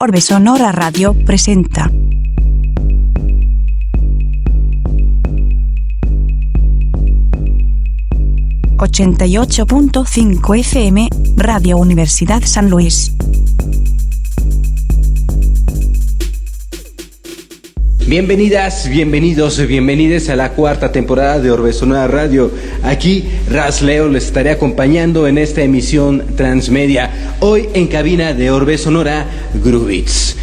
Orbe Sonora Radio presenta. ...88.5 FM, Radio Universidad San Luis. Bienvenidas, bienvenidos, bienvenides a la cuarta temporada de Orbe Sonora Radio. Aquí Raz Leo les estaré acompañando en esta emisión transmedia. Hoy en cabina de Orbe Sonora, Grubitz.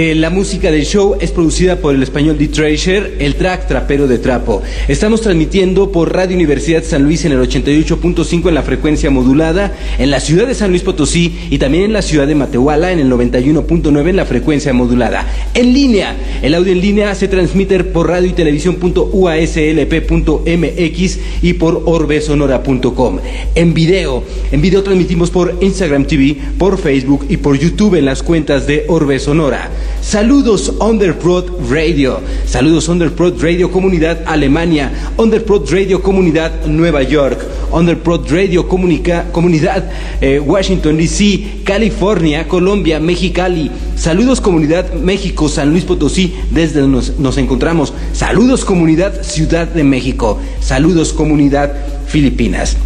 Eh, la música del show es producida por el español The Treasure, el track trapero de trapo. Estamos transmitiendo por Radio Universidad San Luis en el 88.5 en la frecuencia modulada, en la ciudad de San Luis Potosí y también en la ciudad de Matehuala en el 91.9 en la frecuencia modulada. En línea, el audio en línea se transmite por radio y televisión.uaslp.mx y por orbesonora.com. En video, en video transmitimos por Instagram TV, por Facebook y por YouTube en las cuentas de Orbe Sonora. Saludos Underprod Radio, saludos Underprod Radio Comunidad Alemania, Underprod Radio Comunidad Nueva York, Underprod Radio Comunidad eh, Washington DC, California, Colombia, Mexicali. Saludos Comunidad México, San Luis Potosí, desde donde nos, nos encontramos. Saludos Comunidad Ciudad de México. Saludos Comunidad Filipinas.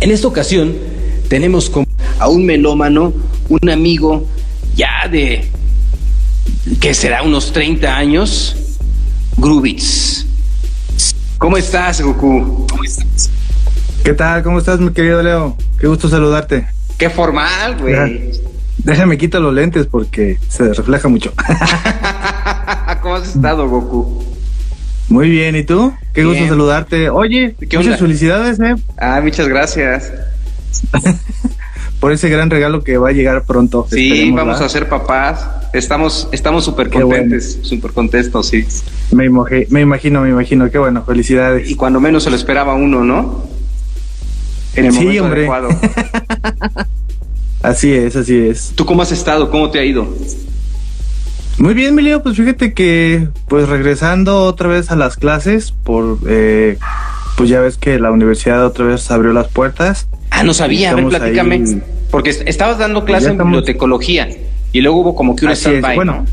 En esta ocasión tenemos a un melómano, un amigo ya de que será unos 30 años, Grubitz. ¿Cómo estás, Goku? ¿Cómo estás? ¿Qué tal? ¿Cómo estás, mi querido Leo? Qué gusto saludarte. Qué formal, güey. Déjame quitar los lentes porque se refleja mucho. ¿Cómo has estado, Goku? Muy bien, ¿y tú? Qué gusto saludarte. Oye, muchas felicidades, ¿eh? Ah, muchas gracias. Por ese gran regalo que va a llegar pronto. Sí, vamos a ser papás. Estamos estamos súper contentes, súper contentos, sí. Me, me imagino, me imagino. Qué bueno, felicidades. Y cuando menos se lo esperaba uno, ¿no? En el sí, hombre. adecuado. así es, así es. ¿Tú cómo has estado? ¿Cómo te ha ido? Muy bien, Emilio, pues fíjate que pues regresando otra vez a las clases por eh, pues ya ves que la universidad otra vez abrió las puertas. Ah, no sabía, a ver, platícame. Porque estabas dando clase en bibliotecología y luego hubo como que un stand Bueno.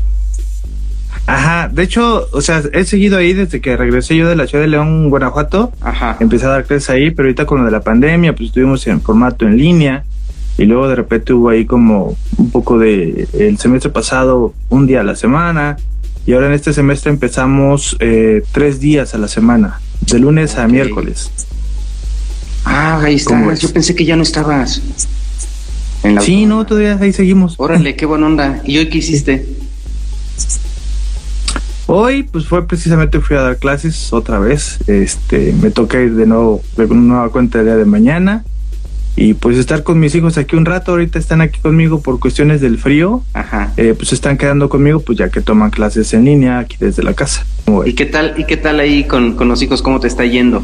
Ajá, de hecho, o sea, he seguido ahí desde que regresé yo de la ciudad de León, Guanajuato. Ajá. Empecé a dar clases ahí, pero ahorita con lo de la pandemia, pues estuvimos en formato en línea y luego de repente hubo ahí como un poco de el semestre pasado un día a la semana y ahora en este semestre empezamos eh, tres días a la semana, de lunes a miércoles. Ah, ahí estás. Yo pensé que ya no estabas. Sí, no, todavía ahí seguimos. Órale, qué buena onda. ¿Y hoy qué hiciste? Hoy, pues fue precisamente fui a dar clases otra vez. Este, me toca ir de nuevo de una nueva cuenta el día de mañana y pues estar con mis hijos aquí un rato. Ahorita están aquí conmigo por cuestiones del frío. Ajá. Eh, pues están quedando conmigo, pues ya que toman clases en línea aquí desde la casa. ¿Y qué tal? ¿Y qué tal ahí con, con los hijos? ¿Cómo te está yendo?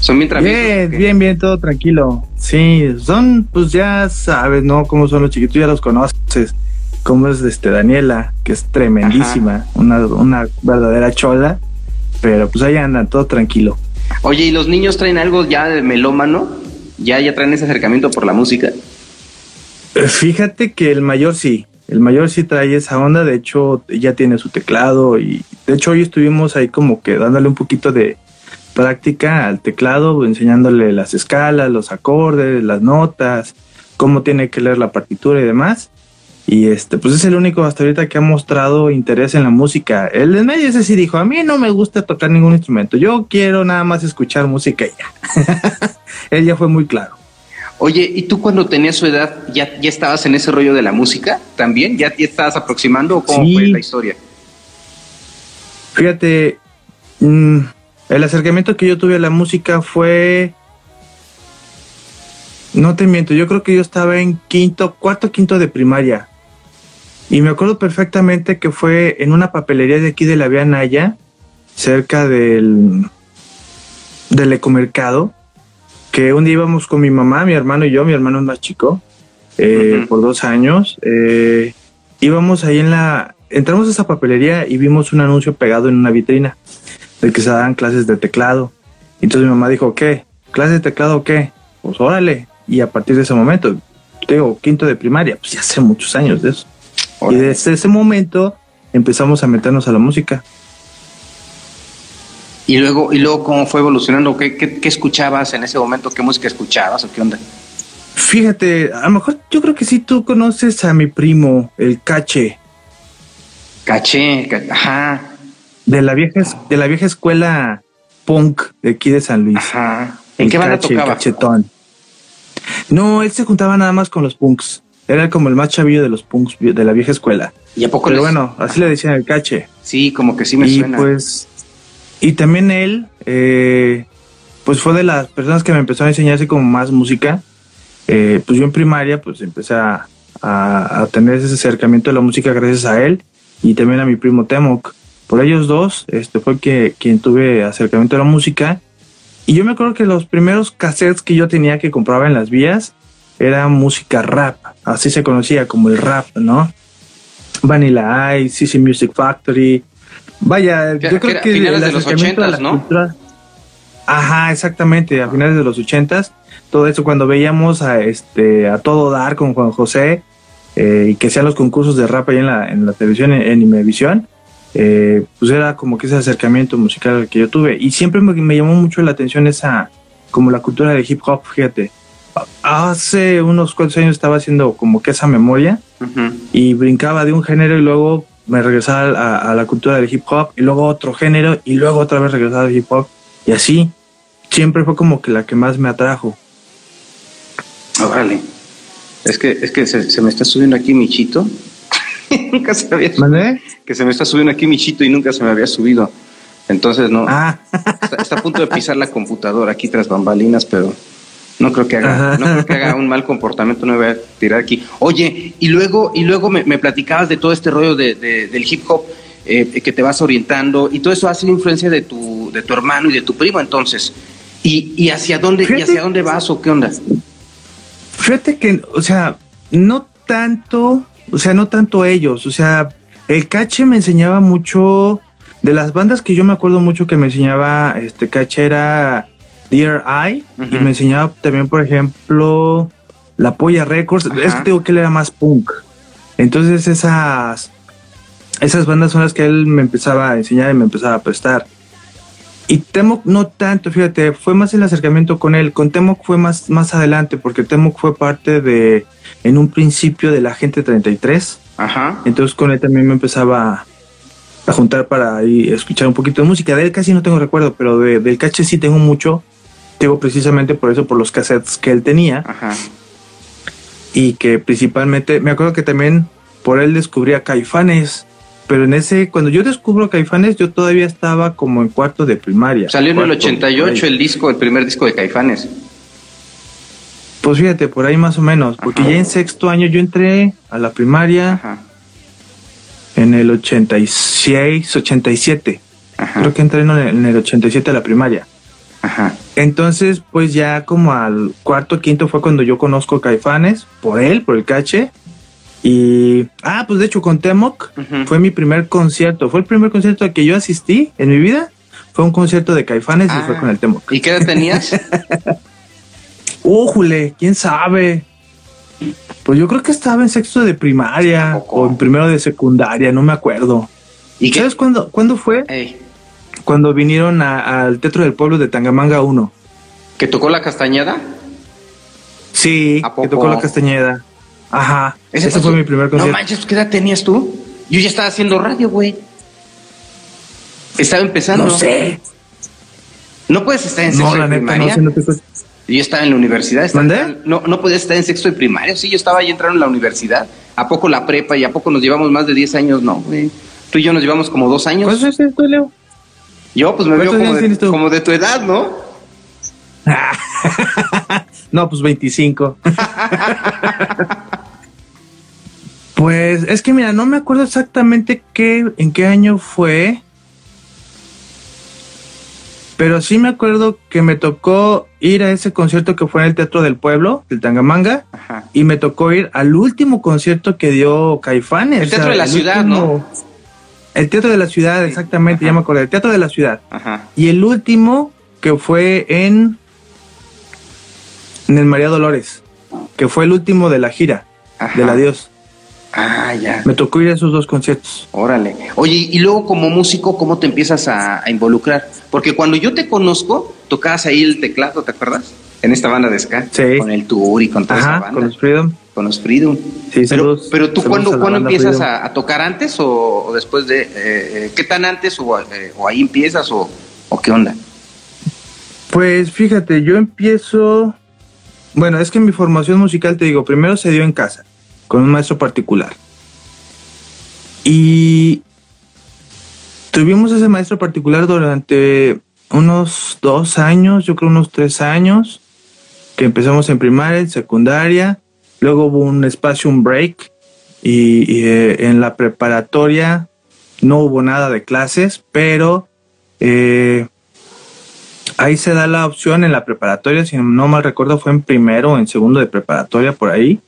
¿Son bien Bien, bien, bien, todo tranquilo. Sí, son, pues ya sabes, ¿no? Cómo son los chiquitos, ya los conoces. Cómo es este Daniela, que es tremendísima, una, una verdadera chola. Pero pues ahí andan, todo tranquilo. Oye, ¿y los niños traen algo ya de melómano? ¿Ya, ya traen ese acercamiento por la música? Eh, fíjate que el mayor sí, el mayor sí trae esa onda, de hecho ya tiene su teclado y de hecho hoy estuvimos ahí como que dándole un poquito de, práctica al teclado, enseñándole las escalas, los acordes, las notas, cómo tiene que leer la partitura y demás. Y este, pues es el único hasta ahorita que ha mostrado interés en la música. El de medio ese sí dijo, a mí no me gusta tocar ningún instrumento, yo quiero nada más escuchar música y ya. Él ya fue muy claro. Oye, ¿y tú cuando tenías su edad ya, ya estabas en ese rollo de la música también? ¿Ya, te estabas aproximando o cómo fue la historia? Fíjate, mmm, el acercamiento que yo tuve a la música fue... No te miento, yo creo que yo estaba en quinto, cuarto, quinto de primaria. Y me acuerdo perfectamente que fue en una papelería de aquí de la Vía Naya, cerca del, del ecomercado, que un día íbamos con mi mamá, mi hermano y yo, mi hermano es más chico, eh, por dos años. Eh, íbamos ahí en la... Entramos a esa papelería y vimos un anuncio pegado en una vitrina de que se daban clases de teclado. Entonces mi mamá dijo, ¿qué? ¿Clases de teclado qué? Pues órale. Y a partir de ese momento, tengo quinto de primaria, pues ya hace muchos años de eso. Y desde ese momento empezamos a meternos a la música. Y luego, y luego ¿cómo fue evolucionando? ¿Qué, qué, escuchabas en ese momento? ¿Qué música escuchabas o qué onda? Fíjate, a lo mejor yo creo que sí tú conoces a mi primo, el Cache. Caché, ajá. De la vieja, de la vieja escuela punk de aquí de San Luis. Ajá. ¿En qué banda tocaba? Cachetón. No, él se juntaba nada más con los punks. Era como el más chavillo de los punks de la vieja escuela. ¿Y a poco Pero bueno, así le decían el cache. Sí, como que sí me y Pues, y también él, eh, pues fue de las personas que me empezó a enseñar así como más música. Eh, pues yo en primaria, pues empecé a, a, tener ese acercamiento a la música gracias a él y también a mi primo Temok. Por ellos dos, este fue que, quien tuve acercamiento a la música. Y yo me acuerdo que los primeros cassettes que yo tenía que compraba en las vías era música rap, así se conocía como el rap, ¿no? Vanilla Ice, CC Music Factory. Vaya, yo creo que, finales de los ochentas, ¿no? ajá, exactamente, a finales de los ochentas. Todo eso cuando veíamos a este a todo dar con Juan José eh, y que sean los concursos de rap ahí en la, en la televisión en, en Imevisión, eh, pues era como que ese acercamiento musical que yo tuve y siempre me, me llamó mucho la atención esa como la cultura de hip hop, fíjate hace unos cuantos años estaba haciendo como que esa memoria y brincaba de un género y luego me regresaba a, la cultura del hip hop y luego otro género y luego otra vez regresaba al hip hop y así siempre fue como que la que más me atrajo. Órale. Es que, es que se, me está subiendo aquí mi chito. nunca se había subido. Que se me está subiendo aquí mi chito y nunca se me había subido. Entonces no. Ah. está a punto de pisar la computadora aquí tras bambalinas, pero no creo que haga, no creo que haga un mal comportamiento, no me voy a tirar aquí. Oye, y luego, y luego me, platicabas de todo este rollo de, del hip hop eh, que te vas orientando, y todo eso ha sido influencia de tu, de tu hermano y de tu primo entonces. ¿Y, y hacia dónde, y hacia dónde vas o qué onda? Fíjate que, o sea, no tanto, o sea, no tanto ellos, o sea, el cache me enseñaba mucho, de las bandas que yo me acuerdo mucho que me enseñaba este cache era Dear Eye y me enseñaba también, por ejemplo, La Polla Records. Es que digo que él era más punk. Entonces esas, esas bandas son las que él me empezaba a enseñar y me empezaba a prestar. Y Temok no tanto, fíjate, fue más el acercamiento con él. Con Temok fue más, más adelante, porque Temok fue parte de, en un principio, de la Gente 33. Ajá. Entonces con él también me empezaba a juntar para ir escuchar un poquito de música. De él casi no tengo recuerdo, pero de, del cache sí tengo mucho. Digo, precisamente por eso, por los cassettes que él tenía. Ajá. Y que principalmente, me acuerdo que también por él descubría Caifanes. Pero en ese, cuando yo descubro Caifanes, yo todavía estaba como en cuarto de primaria. Salió en el 88 el disco, el primer disco de Caifanes. Pues fíjate, por ahí más o menos, porque ya en sexto año yo entré a la primaria Ajá. en el 86, 87. Ajá. Creo que entré en el, en el 87 a la primaria. Entonces, pues ya como al cuarto, quinto fue cuando yo conozco Caifanes, por él, por el cache. Y, ah, pues de hecho con Temoc fue mi primer concierto. Fue el primer concierto al que yo asistí en mi vida. Fue un concierto de Caifanes y fue ah. con el Temoc. ¿Y qué edad tenías? Újule, quién sabe. Pues yo creo que estaba en sexto de primaria o en primero de secundaria, no me acuerdo. ¿Y ¿Sabes cuándo, cuándo fue? cuando vinieron al Teatro del Pueblo de Tangamanga 1. ¿Que tocó la castañeda? Sí, que tocó la castañeda. Ajá. Ese, fue, mi primer concierto. No manches, ¿qué edad tenías tú? Yo ya estaba haciendo radio, güey. Estaba empezando. No sé. No puedes estar en sexto de primaria. No sé, yo estaba en la universidad. no, no podías estar en sexto de primaria. Sí, yo estaba ahí entrando en la universidad. ¿A poco la prepa y a poco nos llevamos más de 10 años? No, güey. Tú y yo nos llevamos como dos años. ¿Cuántos es esto, Leo? Yo, pues me veo como de, tu edad, ¿no? no, pues 25. pues es que mira, no me acuerdo exactamente qué, en qué año fue. Pero sí me acuerdo que me tocó ir a ese concierto que fue en el Teatro del Pueblo, del Tangamanga, y me tocó ir al último concierto que dio Caifanes. El Teatro de la Ciudad, ¿no? El Teatro de la Ciudad, exactamente, ya me acordé. El Teatro de la Ciudad. Y el último que fue en, en el María Dolores, que fue el último de la gira del adiós. Ah, ya. Me tocó ir a esos dos conciertos. Órale. Oye, y luego como músico, ¿cómo te empiezas a, a involucrar? Porque cuando yo te conozco, tocabas ahí el teclado, ¿te acuerdas? En esta banda de ska. Sí. Con el tour y con toda esa Ajá, banda. con los Freedom. Con los Freedom. Sí, pero, saludos- pero tú, ¿cuándo, a la ¿cuándo banda empiezas a, a tocar antes o, o después de... eh, eh, ¿Qué tan antes o, eh, o ahí empiezas o, o qué onda? Pues fíjate, yo empiezo. Bueno, es que mi formación musical, te digo, primero se dio en casa, con un maestro particular. Y tuvimos ese maestro particular durante unos dos años, yo creo unos tres años, que empezamos en primaria, en secundaria, luego hubo un espacio, un break, y, eh, en la preparatoria no hubo nada de clases, pero eh, ahí se da la opción en la preparatoria, si no mal recuerdo fue en primero o en segundo de preparatoria por ahí.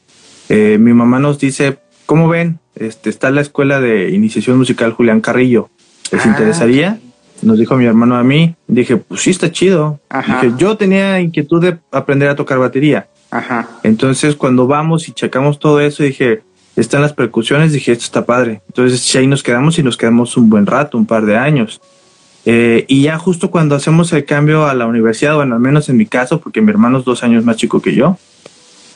Eh, mi mamá nos dice, ¿cómo ven? Este, está la escuela de iniciación musical Julián Carrillo. ¿Les Ah, interesaría? Nos dijo mi hermano a mí. Dije, pues sí, está chido. Ajá. Dije, yo tenía inquietud de aprender a tocar batería. Ajá. Entonces, cuando vamos y checamos todo eso, dije, están las percusiones, dije, esto está padre. Entonces, ahí nos quedamos y nos quedamos un buen rato, un par de años. Eh, y ya justo cuando hacemos el cambio a la universidad, bueno, al menos en mi caso, porque mi hermano es dos años más chico que yo,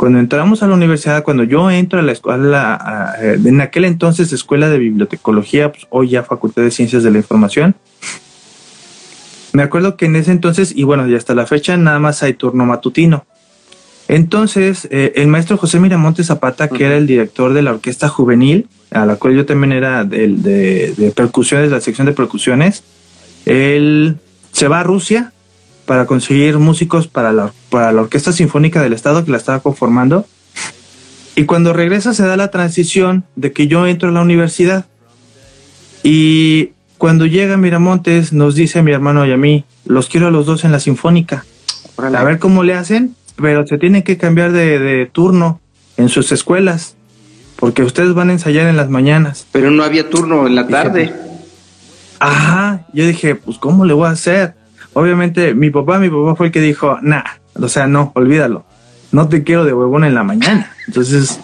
cuando entramos a la universidad, cuando yo entro a la escuela, a- a- en aquel entonces escuela de bibliotecología, pues, hoy ya Facultad de Ciencias de la Información, me acuerdo que en ese entonces, y bueno, y hasta la fecha, nada más hay turno matutino. Entonces, eh, el maestro José Miramonte Zapata, que era el director de la orquesta juvenil, a la cual yo también era del- de, de percusiones, la sección de percusiones, él se va a Rusia para conseguir músicos para la, para la Orquesta Sinfónica del Estado que la estaba conformando. Y cuando regresa se da la transición de que yo entro a la universidad. Y cuando llega Miramontes nos dice a mi hermano y a mí, los quiero a los dos en la Sinfónica. Órale. A ver cómo le hacen, pero se tienen que cambiar de, de turno en sus escuelas, porque ustedes van a ensayar en las mañanas. Pero no había turno en la tarde. Ajá, yo dije, pues ¿cómo le voy a hacer? Obviamente mi papá, mi papá fue el que dijo, nah, o sea, no, olvídalo, no te quiero de huevón en la mañana. Entonces,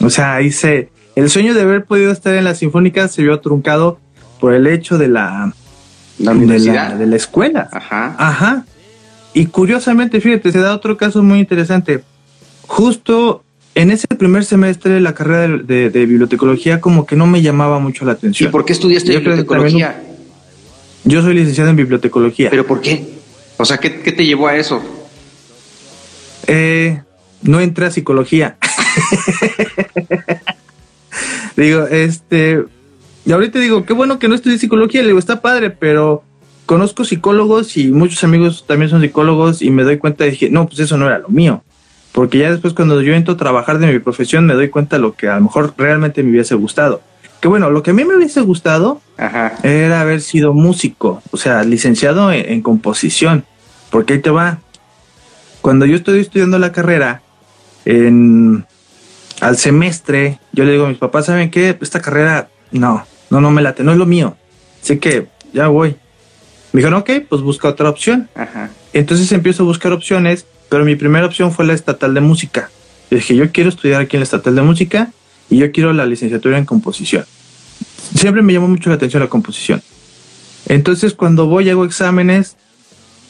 o sea, hice, el sueño de haber podido estar en la sinfónica se vio truncado por el hecho de la, La de la, de la escuela. Ajá. Ajá. Y curiosamente, fíjate, se da otro caso muy interesante. Justo en ese primer semestre de la carrera de, de- de bibliotecología como que no me llamaba mucho la ¿Y atención. por qué estudiaste Yo bibliotecología? Yo soy licenciado en bibliotecología. ¿Pero por qué? O sea, ¿qué, qué te llevó a eso? Eh, no entré a psicología. digo, este, y ahorita digo, qué bueno que no estudié psicología, le digo, está padre, pero conozco psicólogos y muchos amigos también son psicólogos y me doy cuenta y dije, no, pues eso no era lo mío. Porque ya después cuando yo entro a trabajar de mi profesión me doy cuenta de lo que a lo mejor realmente me hubiese gustado. Que bueno, lo que a mí me hubiese gustado Ajá. era haber sido músico, o sea, licenciado en, en composición, porque ahí te va. Cuando yo estoy estudiando la carrera, en, al semestre, yo le digo a mis papás, ¿saben qué? Esta carrera, no, no, no me late, no es lo mío. Así que ya voy. Me dijeron, ok, pues busca otra opción. Ajá. Entonces empiezo a buscar opciones, pero mi primera opción fue la estatal de música. Yo dije, yo quiero estudiar aquí en la estatal de música y yo quiero la licenciatura en composición. Siempre me llamó mucho la atención la composición. Entonces cuando voy hago exámenes,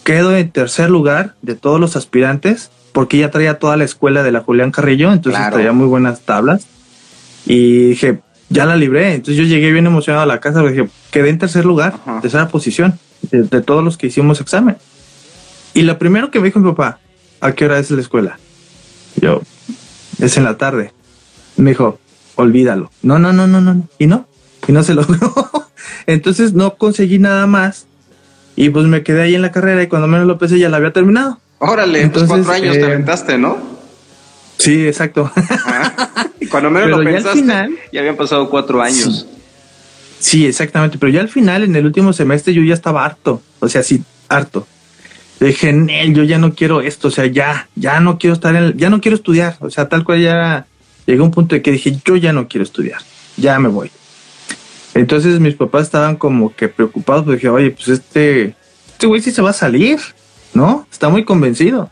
quedo en tercer lugar de todos los aspirantes, porque ya traía toda la escuela de la Julián Carrillo, entonces Claro. traía muy buenas tablas. Y dije, ya la libré. Entonces yo llegué bien emocionado a la casa, dije, quedé en tercer lugar, Ajá. tercera posición, de, de todos los que hicimos examen. Y lo primero que me dijo mi papá, ¿a qué hora es la escuela? Yo, es en la tarde. Me dijo, olvídalo. No, no, no, no, no. no. Y no, y no se logró. Entonces no conseguí nada más. Y pues me quedé ahí en la carrera y cuando menos lo pensé ya la había terminado. Órale, Entonces, pues cuatro años te eh, aventaste, ¿no? Sí, exacto. Y cuando menos Pero lo ya pensaste, final- ya habían pasado cuatro años. Sí, exactamente. Pero ya al final, en el último semestre, yo ya estaba harto. O sea, sí, harto. Dije, Nel, yo ya no quiero esto. O sea, ya, ya no quiero estar en, ya no quiero estudiar. O sea, tal cual ya llegué a un punto de que dije, yo ya no quiero estudiar. Ya me voy. Entonces mis papás estaban como que preocupados. Porque dije, oye, pues este, este güey sí se va a salir, ¿no? Está muy convencido.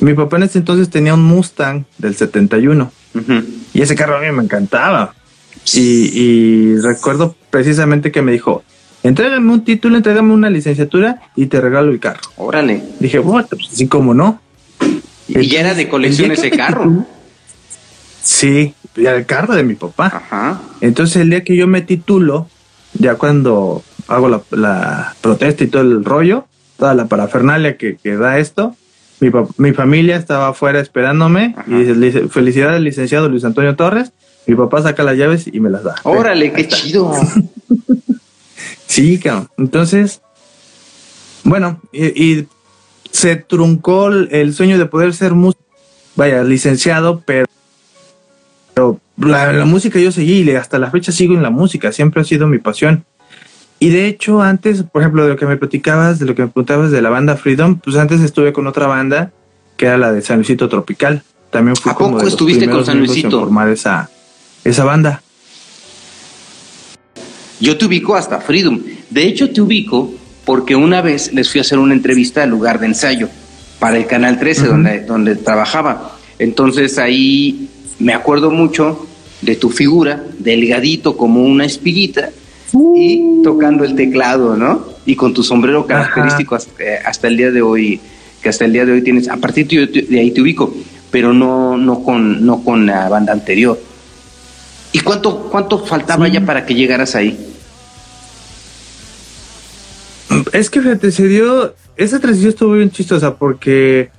Mi papá en ese entonces tenía un Mustang del 71. Ujú. Y ese carro a mí me encantaba. Y, y recuerdo precisamente que me dijo, entrégame un título, entrégame una licenciatura y te regalo el carro. Órale. Dije, bueno, pues así como no. Y ya era de colección ese carro. Sí, ya el carro de mi papá. Ajá. Entonces el día que yo me titulo, ya cuando hago la, la protesta y todo el rollo, toda la parafernalia que, que da esto, mi, mi familia estaba afuera esperándome Ajá. y dice, "Lic- felicidades licenciado Luis Antonio Torres. Mi papá saca las llaves y me las da. Órale, qué está. chido. Sí, cabrón. Entonces, bueno, y, y se truncó el- sueño de poder ser músico, vaya, licenciado, pero la, la música yo seguí y hasta la fecha sigo en la música, siempre ha sido mi pasión. Y de hecho, antes, por ejemplo, de lo que me platicabas, de lo que me preguntabas de la banda Freedom, pues antes estuve con otra banda que era la de San Luisito Tropical. También fui ¿A como poco de los estuviste con San en Luisito? formar esa, esa banda. Yo te ubico hasta Freedom. De hecho, te ubico porque una vez les fui a hacer una entrevista al lugar de ensayo para el Canal 13, Ujú. donde, donde trabajaba. Entonces ahí me acuerdo mucho de tu figura, delgadito como una espiguita, y tocando el teclado, ¿no? Y con tu sombrero característico hasta, eh, hasta el día de hoy, que hasta el día de hoy tienes. A partir de, de ahí te ubico, pero no, no, con, no con la banda anterior. ¿Y cuánto, cuánto faltaba Sí. ya para que llegaras ahí? Es que fíjate, se dio. Esa transición estuvo bien chistosa porque.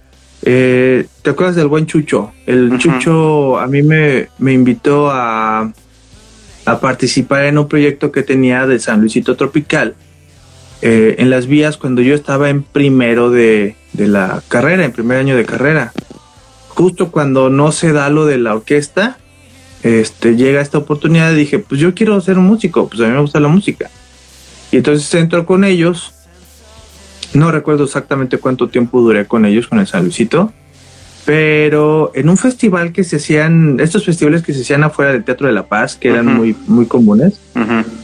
Eh, ¿Te acuerdas del buen Chucho? El. Chucho a mí me, me invitó a, a participar en un proyecto que tenía de San Luisito Tropical. eh, en las vías cuando yo estaba en primero de, de la carrera, en primer año de carrera. Justo cuando no se da lo de la orquesta, este, llega esta oportunidad y dije, pues yo quiero ser un músico, pues a mí me gusta la música. Y entonces entro con ellos. No recuerdo exactamente cuánto tiempo duré con ellos, con el San Luisito. Pero en un festival que se hacían, estos festivales que se hacían afuera del Teatro de la Paz, que eran muy, muy comunes,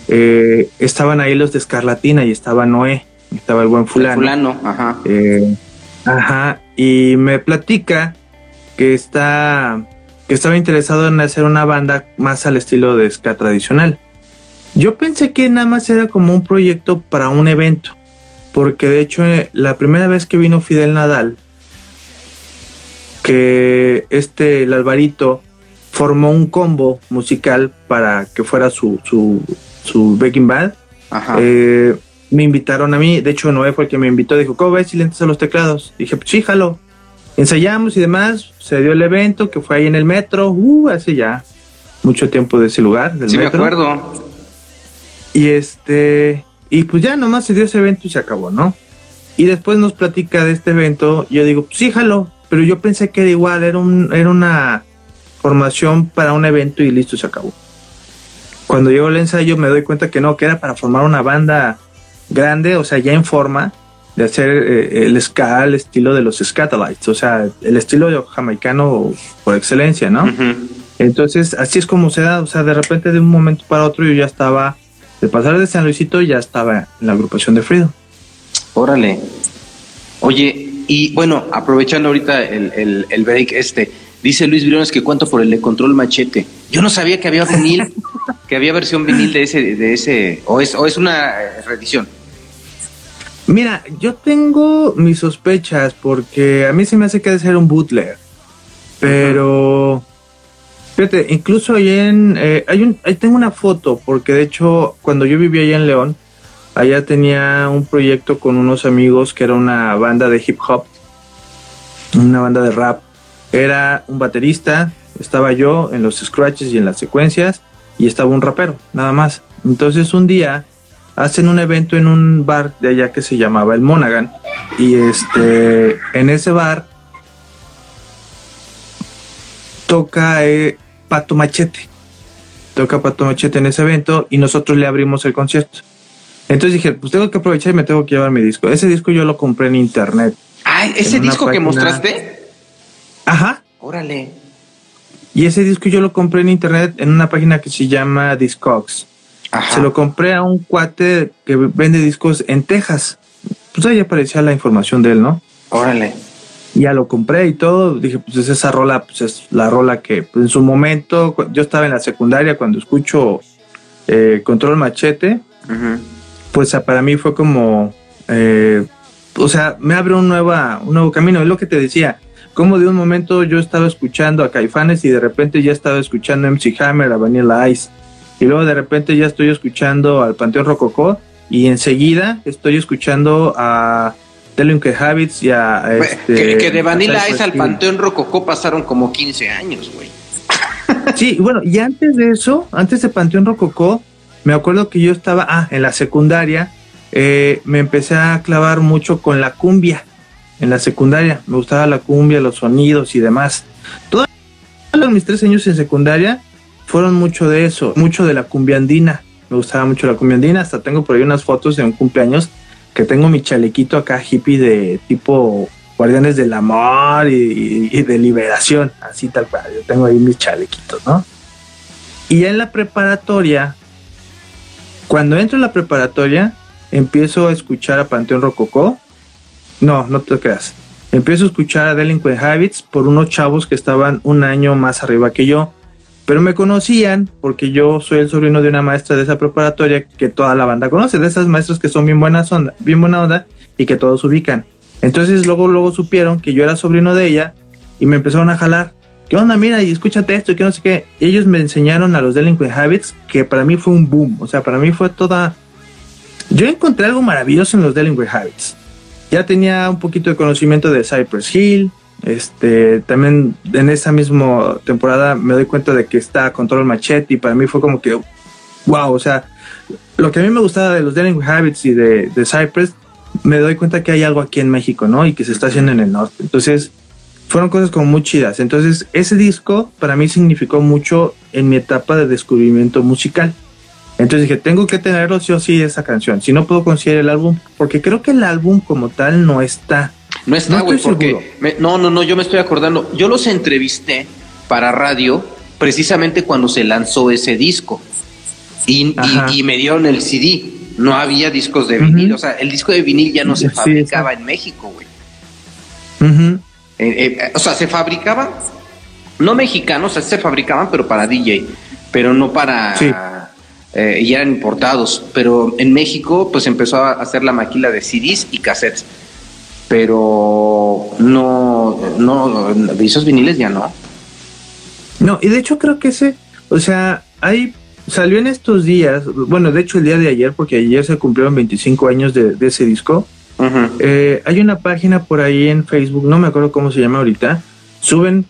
eh, estaban ahí los de Escarlatina y estaba Noé, estaba el buen fulano. Fulano, ajá. Eh, ajá, y me platica que está que estaba interesado en hacer una banda más al estilo de ska tradicional. Yo pensé que nada más era como un proyecto para un evento, porque de hecho eh, la primera vez que vino Fidel Nadal, que este el Alvarito formó un combo musical para que fuera su su su backing band. Ajá. Eh, me invitaron a mí, de hecho Noé fue el que me invitó, dijo, ¿cómo ves si le entras a los teclados? Dije, pues sí, jalo. Ensayamos y demás, se dio el evento que fue ahí en el metro, uh, hace ya mucho tiempo de ese lugar, del sí, me acuerdo. Y este, y pues ya nomás se dio ese evento y se acabó, ¿no? Y después nos platica de este evento, yo digo, pues sí, jalo, pero yo pensé que era igual, era, un, era una formación para un evento y listo, se acabó. Cuando llegó el ensayo me doy cuenta que no, que era para formar una banda grande, o sea, ya en forma de hacer eh, el ska al estilo de los Scatolites, o sea, el estilo jamaicano por excelencia, ¿no? Entonces, así es como se da, o sea, de repente de un momento para otro yo ya estaba, de pasar de San Luisito ya estaba en la agrupación de Freedom. Órale. Oye, y bueno, aprovechando ahorita el, el, el break este, dice Luis Briones que cuánto por el de control machete. Yo no sabía que había vinil, que había versión vinil de ese, de ese, o es, o es una eh, reedición. Mira, yo tengo mis sospechas porque a mí se me hace que debe ser un bootleg, pero fíjate, incluso ahí en, eh, hay un, ahí tengo una foto porque de hecho cuando yo vivía allá en León, allá tenía un proyecto con unos amigos que era una banda de hip hop, una banda de rap. Era un baterista, estaba yo en los scratches y en las secuencias y estaba un rapero, nada más. Entonces un día hacen un evento en un bar de allá que se llamaba el Monaghan y este en ese bar toca eh, Pato Machete toca Pato Machete en ese evento y nosotros le abrimos el concierto entonces dije pues tengo que aprovechar y me tengo que llevar mi disco ese disco yo lo compré en internet Ay, ese disco que mostraste. ajá Órale. y ese disco yo lo compré en internet en una página que se llama Discogs Ajá. Se lo compré a un cuate que vende discos en Texas. Pues ahí aparecía la información de él, ¿no? Órale. Ya lo compré y todo. Dije, pues es esa rola, pues es la rola que pues, en su momento, yo estaba en la secundaria cuando escucho eh, Control Machete, pues para mí fue como, eh, o sea, me abre un, nueva, un nuevo camino. Es lo que te decía, como de un momento yo estaba escuchando a Caifanes y de repente ya estaba escuchando a MC Hammer, a Vanilla Ice. Y luego de repente ya estoy escuchando al Panteón Rococó y enseguida estoy escuchando a Delinquent Habits y a... Este, que, de Vanilla Ice al Panteón Rococó pasaron como 15 años, güey. Sí, bueno, y antes de eso, antes de Panteón Rococó, me acuerdo que yo estaba, ah, en la secundaria, eh, me empecé a clavar mucho con la cumbia. En la secundaria, me gustaba la cumbia, los sonidos y demás. Todos mis tres años en secundaria fueron mucho de eso, mucho de la cumbia andina. Me gustaba mucho la cumbia andina, hasta tengo por ahí unas fotos de un cumpleaños que tengo mi chalequito acá hippie de tipo guardianes del amor y, de liberación, así tal cual. Yo tengo ahí mis chalequitos, ¿no? Y ya en la preparatoria, cuando entro en la preparatoria, empiezo a escuchar a Panteón Rococó. No, no te creas. Empiezo a escuchar a Delinquent Habits por unos chavos que estaban un año más arriba que yo. Pero me conocían porque yo soy el sobrino de una maestra de esa preparatoria que toda la banda conoce, de esas maestras que son bien buenas onda, bien buena onda y que todos ubican. Entonces luego luego supieron que yo era sobrino de ella y me empezaron a jalar. ¿Qué onda? Mira, y escúchate esto y que no sé qué. ellos me enseñaron a los Delinquent Habits que para mí fue un boom, o sea, para mí fue toda yo encontré algo maravilloso en los Delinquent Habits. Ya tenía un poquito de conocimiento de Cypress Hill, este, también en esa misma temporada me doy cuenta de que está Control Machete y para mí fue como que, wow, o sea, lo que a mí me gustaba de los Delinquent Habits y de, de Cypress, me doy cuenta que hay algo aquí en México, ¿no? Y que se está haciendo en el norte. Entonces, fueron cosas como muy chidas. Entonces, ese disco para mí significó mucho en mi etapa de descubrimiento musical. Entonces dije, tengo que tenerlo sí o sí esa canción. Si no puedo conseguir el álbum, porque creo que el álbum como tal no está. No está, güey, porque no, no, no, yo me estoy acordando. Yo los entrevisté para radio precisamente cuando se lanzó ese disco. Y, me dieron el CD. No había discos de vinil, o sea, el disco de vinil ya no se fabricaba en México, güey. Eh, eh, o sea, se fabricaba, no mexicanos, o sea, se fabricaban, pero para DJ, pero no para. Eh, y eran importados, pero en México pues empezó a hacer la maquila de CDs y cassettes pero no, no, de esos viniles ya no. No, y de hecho creo que ese, o sea, hay, salió en estos días, bueno, de hecho el día de ayer, porque ayer se cumplieron 25 años de, ese disco, eh, hay una página por ahí en Facebook, no me acuerdo cómo se llama ahorita, suben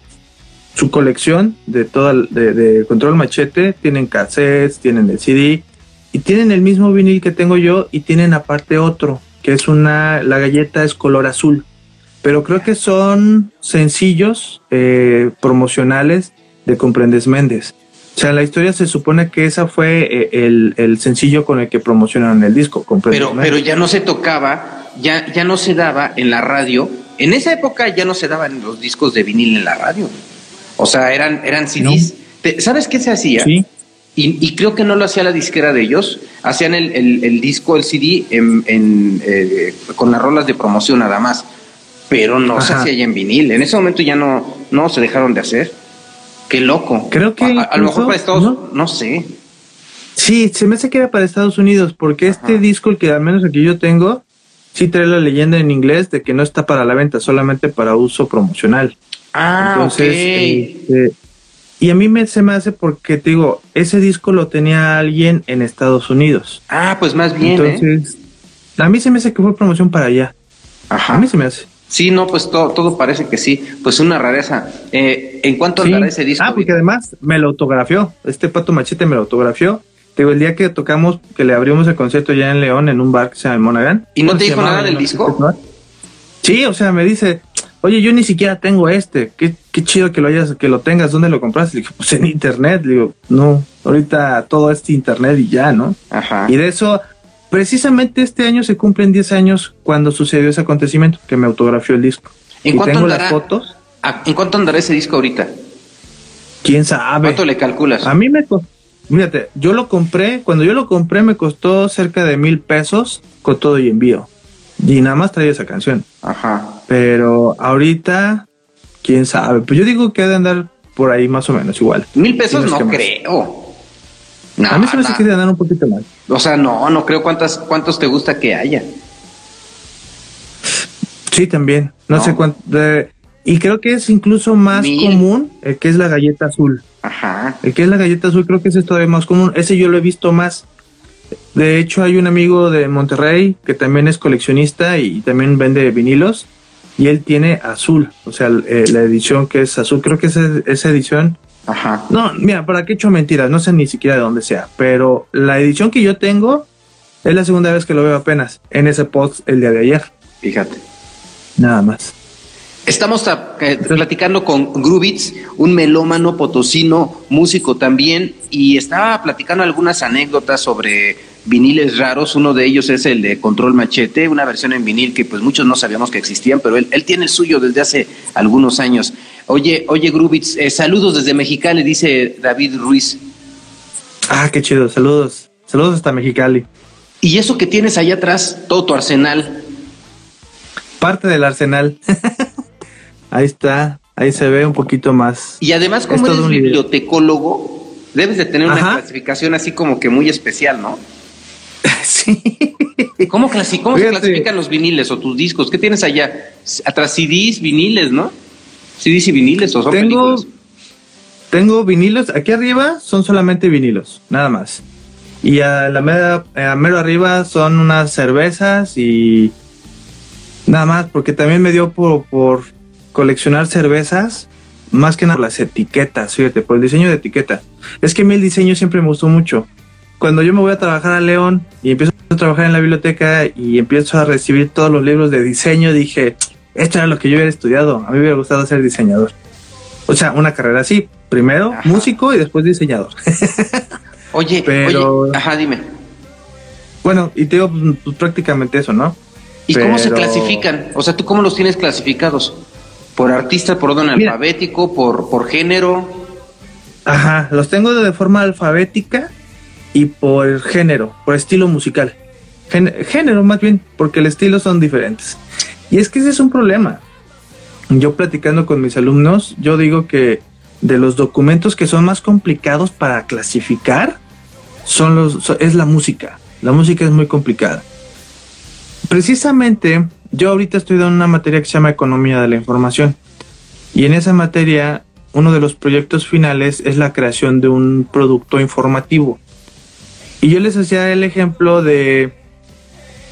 su colección de toda de, de, Control Machete, tienen cassettes, tienen el CD y tienen el mismo vinil que tengo yo y tienen aparte otro que es una, la galleta es color azul, pero creo que son sencillos eh, promocionales de Comprendes Méndez. O sea, la historia se supone que esa fue eh, el, sencillo con el que promocionaron el disco. Pero, pero ya no se tocaba, ya, ya no se daba en la radio. En esa época ya no se daban los discos de vinil en la radio. O sea, eran, eran CDs. ¿Sabes qué se hacía? Sí. Y, creo que no lo hacía la disquera de ellos, hacían el, el, disco, el CD en, eh, con las rolas de promoción nada más, pero no se hacía ya en vinil. En ese momento ya no, no se dejaron de hacer. Qué loco. Creo que. A, lo mejor para Estados Unidos, ¿no? sé. Sí, se me hace que era para Estados Unidos, porque este disco, el que al menos aquí yo tengo, sí trae la leyenda en inglés de que no está para la venta, solamente para uso promocional. Ah, Entonces, este, y a mí me, se me hace porque, te digo, ese disco lo tenía alguien en Estados Unidos. Ah, pues más bien. ¿eh? Entonces, a mí se me hace que fue promoción para allá. Ajá. A mí se me hace. Sí, no, pues todo, todo parece que sí. Pues una rareza. Eh, ¿En cuánto andará ese disco? Ah, porque además me lo autografió. Este Pato Machete me lo autografió. Te digo, el día que tocamos, que le abrimos el concierto ya en León, en un bar que se llama Monaghan. ¿Y no te dijo nada del disco? Sí, o sea, me dice, oye, yo ni siquiera tengo este, qué, qué chido que lo hayas, que lo tengas, ¿dónde lo compraste? Le dije, pues en internet, le digo, no, ahorita todo este internet y ya, ¿no? Ajá. Y de eso, precisamente este año se cumplen 10 años cuando sucedió ese acontecimiento, que me autografió el disco. ¿En cuánto tengo las fotos. ¿En cuánto andará ese disco ahorita? ¿Quién sabe? ¿Cuánto le calculas? A mí me costó, fíjate, yo lo compré, cuando yo lo compré me costó cerca de mil pesos con todo y envío. Y nada más traía esa canción. Ajá. Pero ahorita, quién sabe. Pues yo digo que ha de andar por ahí más o menos igual. Mil pesos no, creo. a mí se me hace que de andar un poquito más. O sea, no, no creo cuántas, cuántos te gusta que haya. Sí, también. No, sé cuánto. y creo que es incluso más común el que es la galleta azul. Ajá. El que es la galleta azul, creo que ese es todavía más común. Ese yo lo he visto más. De hecho, hay un amigo de Monterrey que también es coleccionista y también vende vinilos. Y él tiene azul, o sea, eh, la edición que es azul, creo que es esa edición. Ajá. No, mira, para qué he hecho mentiras, no sé ni siquiera de dónde sea, pero la edición que yo tengo es la segunda vez que lo veo apenas en ese post el día de ayer. Fíjate. Nada más. Estamos eh, platicando con Grubitz, un melómano potosino, músico también, y estaba platicando algunas anécdotas sobre viniles raros. Uno de ellos es el de Control Machete, una versión en vinil que pues muchos no sabíamos que existían, pero él, él tiene el suyo desde hace algunos años. Oye, oye Grubitz, eh, saludos desde Mexicali, dice David Ruiz. Ah, qué chido, saludos. Saludos hasta Mexicali. Y eso que tienes allá atrás, todo tu arsenal. Parte del arsenal. Ahí está, ahí se ve un poquito más. Y además, como eres bibliotecólogo, debes de tener una clasificación así como que muy especial, ¿no? sí. ¿Cómo, se clasifican los viniles o tus discos? ¿Qué tienes allá? Atrás CDs, viniles, ¿no? CDs y viniles o son tengo, Tengo vinilos, aquí arriba son solamente vinilos, nada más. Y a la mera, a mero arriba son unas cervezas y nada más, porque también me dio por, por coleccionar cervezas, más que nada por las etiquetas, fíjate, por el diseño de etiqueta. Es que a mí el diseño siempre me gustó mucho. Cuando yo me voy a trabajar a León y empiezo a trabajar en la biblioteca y empiezo a recibir todos los libros de diseño, dije, esto era lo que yo hubiera estudiado. A mí me hubiera gustado ser diseñador. O sea, una carrera así. Primero músico y después diseñador. oye, pero... ajá, dime. Bueno, y te digo pues, pues, prácticamente eso, ¿no? ¿Y cómo se clasifican? O sea, ¿tú cómo los tienes clasificados? ¿Por artista, por orden alfabético, por, por género? Ajá, los tengo de forma alfabética y por género, por estilo musical. género más bien, porque el estilo son diferentes. Y es que ese es un problema. Yo platicando con mis alumnos, yo digo que de los documentos que son más complicados para clasificar, son los, es la música. La música es muy complicada. Precisamente yo ahorita estoy dando una materia que se llama Economía de la Información. Y en esa materia, uno de los proyectos finales es la creación de un producto informativo. Y yo les hacía el ejemplo de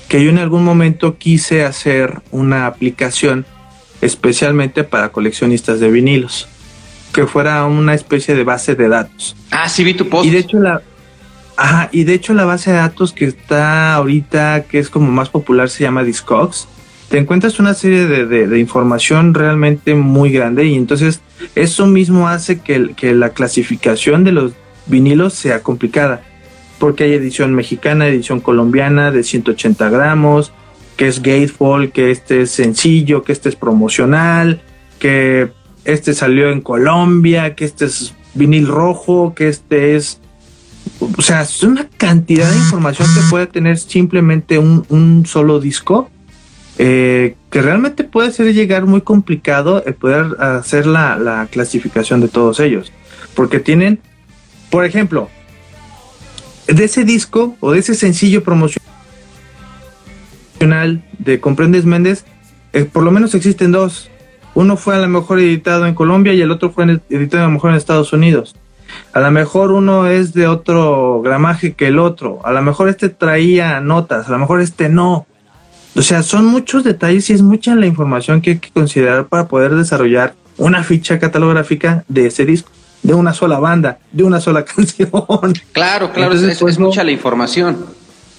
que yo en algún momento quise hacer una aplicación especialmente para coleccionistas de vinilos, que fuera una especie de base de datos. Ah, sí vi tu post. Y de hecho la Ajá, y de hecho la base de datos que está ahorita, que es como más popular, se llama Discogs te encuentras una serie de, información realmente muy grande y entonces eso mismo hace que, que la clasificación de los vinilos sea complicada, porque hay edición mexicana, edición colombiana de 180 gramos, que es gatefold, que este es sencillo, que este es promocional, que este salió en Colombia, que este es vinil rojo, que este es... O sea, es una cantidad de información que puede tener simplemente un, solo disco eh, que realmente puede ser llegar muy complicado el poder hacer la, clasificación de todos ellos, porque tienen, por ejemplo, de ese disco o de ese sencillo promocional de Comprendes Méndez, eh, por lo menos existen dos. Uno fue a lo mejor editado en Colombia y el otro fue editado a lo mejor en Estados Unidos. A lo mejor uno es de otro gramaje que el otro. A lo mejor este traía notas, a lo mejor este no. O sea, son muchos detalles y es mucha la información que hay que considerar para poder desarrollar una ficha catalográfica de ese disco, de una sola banda, de una sola canción. Claro, claro, es, pues, mucha la información.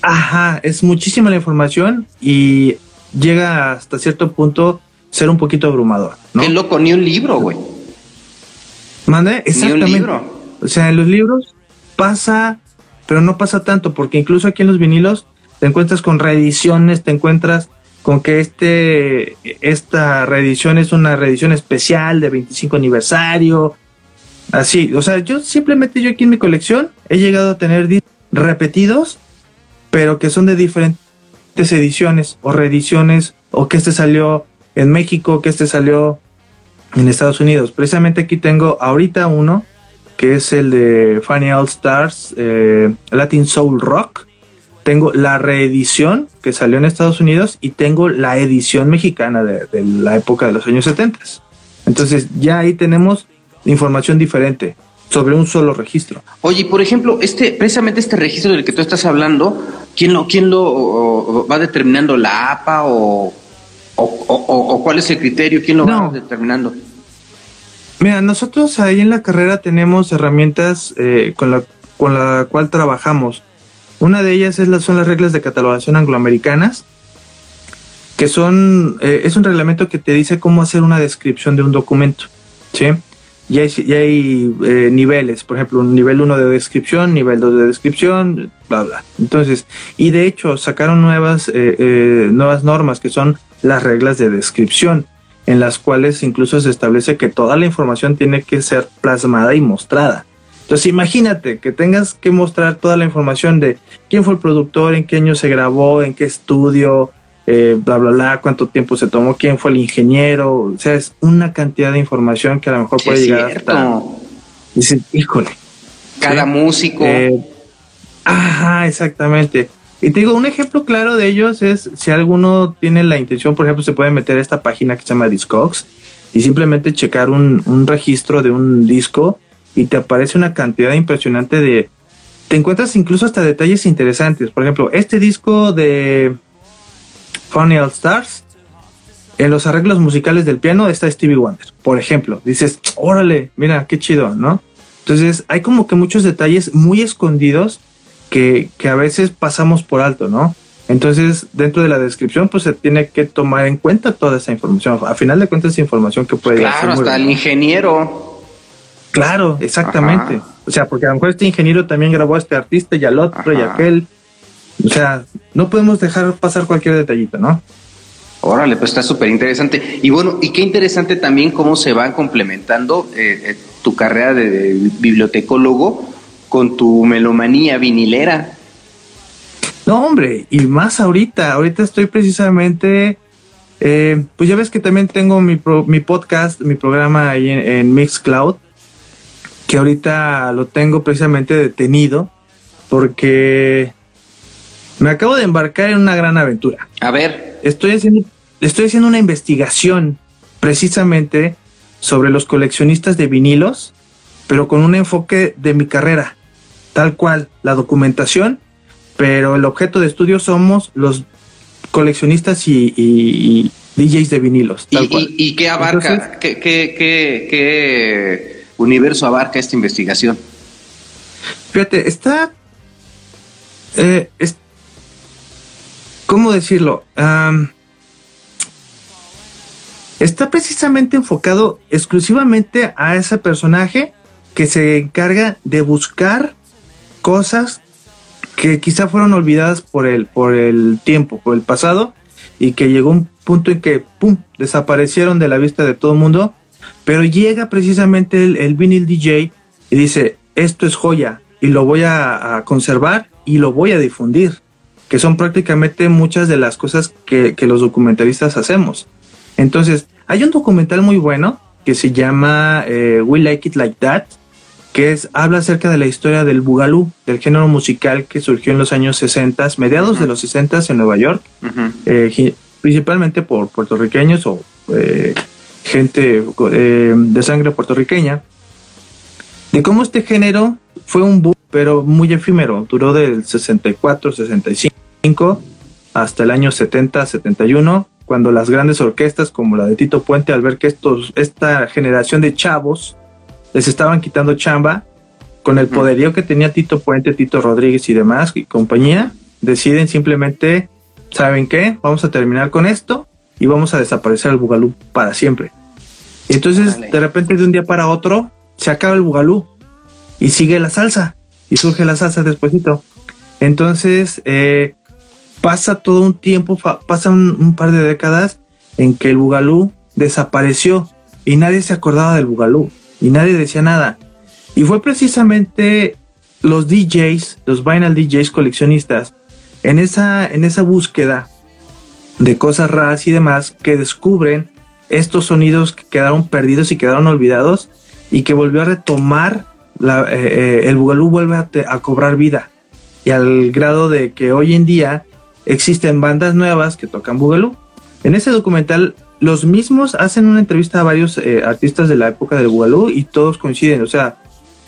Ajá, es muchísima la información y llega hasta cierto punto ser un poquito abrumador. ¿no? Qué loco, ni un libro, güey. ¿Mande? Exactamente. Ni un libro. O sea, en los libros pasa, pero no pasa tanto, porque incluso aquí en los vinilos te encuentras con reediciones, te encuentras con que este, esta reedición es una reedición especial de 25 aniversario, así, o sea, yo simplemente yo aquí en mi colección he llegado a tener repetidos, pero que son de diferentes ediciones o reediciones, o que este salió en México que este salió en Estados Unidos. Precisamente aquí tengo ahorita uno que es el de Funny All Stars eh, Latin Soul Rock. Tengo la reedición que salió en Estados Unidos y tengo la edición mexicana de, de la época de los años 70. Entonces ya ahí tenemos información diferente sobre un solo registro. Oye, por ejemplo, este, precisamente este registro del que tú estás hablando, ¿quién lo, quién lo va determinando? ¿La APA o, o, cuál es el criterio? ¿Quién lo va determinando? Mira, nosotros ahí en la carrera tenemos herramientas eh, con, la, con la cual trabajamos. Una de ellas es la, son las reglas de catalogación angloamericanas, que son, eh, es un reglamento que te dice cómo hacer una descripción de un documento. ¿sí? Y hay, eh, niveles, por ejemplo, un nivel 1 de descripción, nivel 2 de descripción, bla, bla. Entonces, y de hecho sacaron nuevas, eh, eh, nuevas normas que son las reglas de descripción, en las cuales incluso se establece que toda la información tiene que ser plasmada y mostrada. Entonces imagínate que tengas que mostrar toda la información de quién fue el productor, en qué año se grabó, en qué estudio, eh, bla, bla, bla, cuánto tiempo se tomó, quién fue el ingeniero, o sea, es una cantidad de información que a lo mejor puede llegar hasta... Dicen, híjole. Cada músico. Eh, ajá, exactamente. Y te digo, un ejemplo claro de ellos es si alguno tiene la intención, por ejemplo, se puede meter a esta página que se llama Discogs y simplemente checar un, un registro de un disco y te aparece una cantidad impresionante de... Te encuentras incluso hasta detalles interesantes. Por ejemplo, este disco de Funny All Stars. En los arreglos musicales del piano está Stevie Wonder, por ejemplo. Dices, órale, mira, qué chido, ¿no? Entonces hay como que muchos detalles muy escondidos que, a veces pasamos por alto, ¿no? Entonces, dentro de la descripción, pues se tiene que tomar en cuenta toda esa información. A final de cuentas, es información que puede... Claro, hasta el ingeniero. Claro, exactamente. O sea, porque a lo mejor este ingeniero también grabó a este artista y al otro y aquel. O sea, no podemos dejar pasar cualquier detallito, ¿no? Órale, pues está súper interesante. Y bueno, y qué interesante también cómo se van complementando eh, eh, tu carrera de, bibliotecólogo con tu melomanía vinilera. No, hombre, y más ahorita. Ahorita estoy precisamente, eh, pues ya ves que también tengo mi, mi podcast, mi programa ahí en, en Mixcloud, que ahorita lo tengo precisamente detenido porque me acabo de embarcar en una gran aventura. A ver. Estoy haciendo, estoy haciendo una investigación precisamente sobre los coleccionistas de vinilos, pero con un enfoque de mi carrera, tal cual, la documentación, pero el objeto de estudio somos los coleccionistas y, DJs de vinilos. ¿Y, qué abarca, qué, qué, qué, universo abarca esta investigación? Fíjate, está, eh, ¿cómo decirlo? está precisamente enfocado exclusivamente a ese personaje que se encarga de buscar cosas que quizá fueron olvidadas por el, por el tiempo, por el pasado, y que llegó un punto en que, ¡pum!, desaparecieron de la vista de todo el mundo, pero llega precisamente el, el vinil DJ y dice, esto es joya, y lo voy a conservar y lo voy a difundir que son prácticamente muchas de las cosas que, los documentalistas hacemos. Entonces, hay un documental muy bueno que se llama eh, We Like It Like That, que es, habla acerca de la historia del bugalú, del género musical que surgió en los años 60, mediados de los 60 en Nueva York, eh, principalmente por puertorriqueños o eh, gente de sangre puertorriqueña, de cómo este género fue un boom, pero muy efímero, duró del 64, 65 hasta el año 70-71, cuando las grandes orquestas como la de Tito Puente, al ver que estos, esta generación de chavos les estaban quitando chamba, con el poderío que tenía Tito Puente, Tito Rodríguez y demás y compañía, deciden simplemente, ¿saben qué? Vamos a terminar con esto y vamos a desaparecer el Bugalú para siempre. Y entonces, de repente, de un día para otro, se acaba el Bugalú y sigue la salsa y surge la salsa despuesito. Entonces, eh, pasa todo un tiempo, pasa un, par de décadas en que el Bugalú desapareció y nadie se acordaba del Bugalú y nadie decía nada. Y fue precisamente los DJs, los vinyl DJs coleccionistas, en esa, en esa búsqueda de cosas raras y demás que descubren estos sonidos que quedaron perdidos y quedaron olvidados y que volvió a retomar eh, eh, el bugalú vuelve a, cobrar vida y al grado de que hoy en día existen bandas nuevas que tocan bugalú. En ese documental los mismos hacen una entrevista a varios eh, artistas de la época del bugalú y todos coinciden, o sea,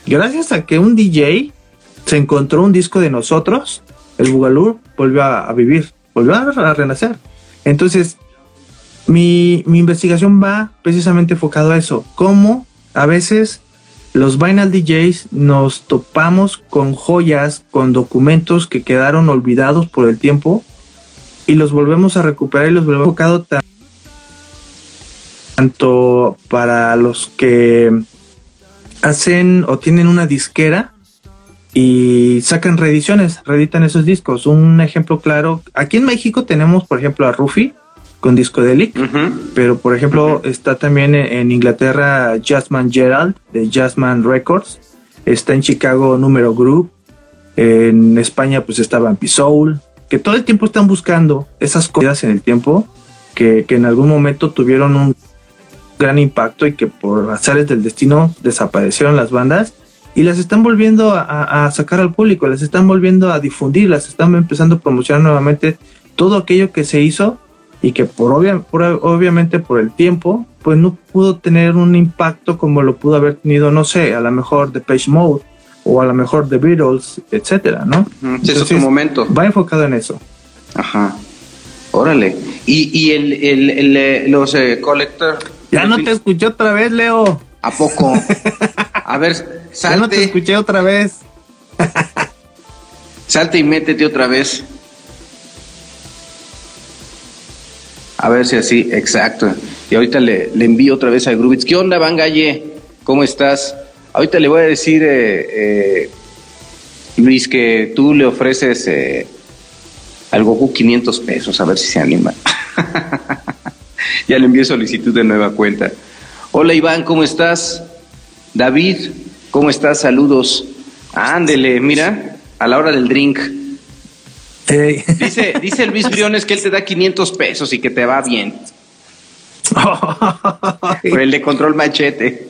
gracias a que un DJ se encontró un disco de nosotros, el bugalú volvió a, vivir, volvió a renacer. Entonces, mi, investigación va precisamente enfocado a eso, cómo a veces los vinyl DJs nos topamos con joyas, con documentos que quedaron olvidados por el tiempo y los volvemos a recuperar y los volvemos enfocado tanto para los que hacen o tienen una disquera y sacan reediciones, reeditan esos discos. Un ejemplo claro, aquí en México tenemos, por ejemplo, a Rufi, con disco de pero por ejemplo está también en, Inglaterra Jasmine Gerald de Jasmine Records, está en Chicago Número Group, en España pues está Vampy Soul, que todo el tiempo están buscando esas cosas en el tiempo que, en algún momento tuvieron un gran impacto y que por azares del destino desaparecieron las bandas y las están volviendo a, a, sacar al público, las están volviendo a difundir, las están empezando a promocionar nuevamente todo aquello que se hizo y que por, obviamente por el tiempo, pues no pudo tener un impacto como lo pudo haber tenido, no sé, a lo mejor The Page Mode o a lo mejor The Beatles, etcétera, ¿no? eso es su momento. Va enfocado en eso. Ajá. Órale. Y, y el, el, el, eh, los eh, collector. Ya no te escuché otra vez, Leo. ¿A poco? A ver, salte. Ya no te escuché otra vez. salte y métete otra vez. A ver si así, exacto. Y ahorita le, le envío otra vez a Grubitz. ¿Qué onda, Van Galle? ¿Cómo estás? Ahorita le voy a decir, eh, eh, Luis, que tú le ofreces eh, al Goku 500 pesos, a ver si se anima. ya le envío solicitud de nueva cuenta. Hola, Iván, ¿cómo estás? David, ¿cómo estás? Saludos. Ándele, mira, a la hora del drink. Dice, dice Luis Briones que él te da 500 pesos y que te va bien. por el de control machete.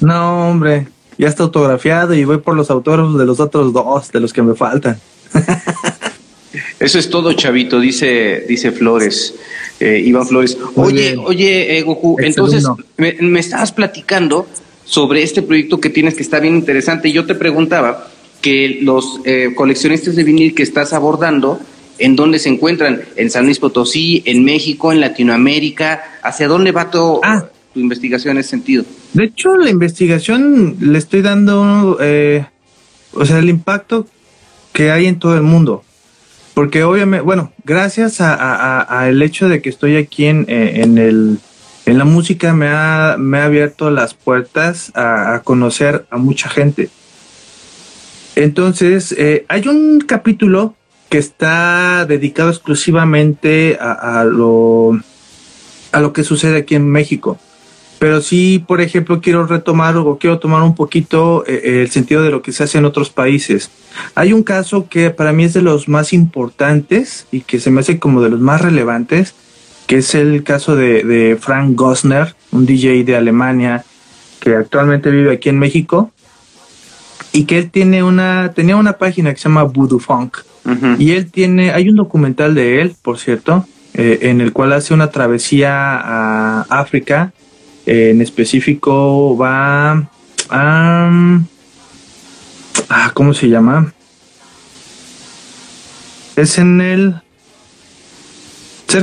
No, hombre, ya está autografiado y voy por los autógrafos de los otros dos, de los que me faltan. Eso es todo, chavito, dice, dice Flores, eh, Iván Flores. oye, oye, eh, Goku, entonces me, me estabas platicando sobre este proyecto que tienes que está bien interesante. Y yo te preguntaba que los eh, coleccionistas de vinil que estás abordando, ¿en dónde se encuentran? ¿En San Luis Potosí, en México, en Latinoamérica? ¿Hacia dónde va todo, ah. tu investigación en ese sentido? De hecho, la investigación le estoy dando, eh, o sea, el impacto que hay en todo el mundo. Porque obviamente, bueno, gracias a, el hecho de que estoy aquí en, eh, en, el, en la música me ha, me ha abierto las puertas a conocer a mucha gente. Entonces, eh, hay un capítulo que está dedicado exclusivamente a, lo, que sucede aquí en México. Pero sí, por ejemplo, quiero retomar o quiero tomar un poquito eh, el sentido de lo que se hace en otros países. Hay un caso que para mí es de los más importantes y que se me hace como de los más relevantes, que es el caso de Frank Gosner, un DJ de Alemania que actualmente vive aquí en México y que él tiene una, tenía una página que se llama Voodoo Funk. Y él tiene, hay un documental de él, por cierto, eh, en el cual hace una travesía a África. en específico va a... Ah, ¿Cómo se llama? Es en el...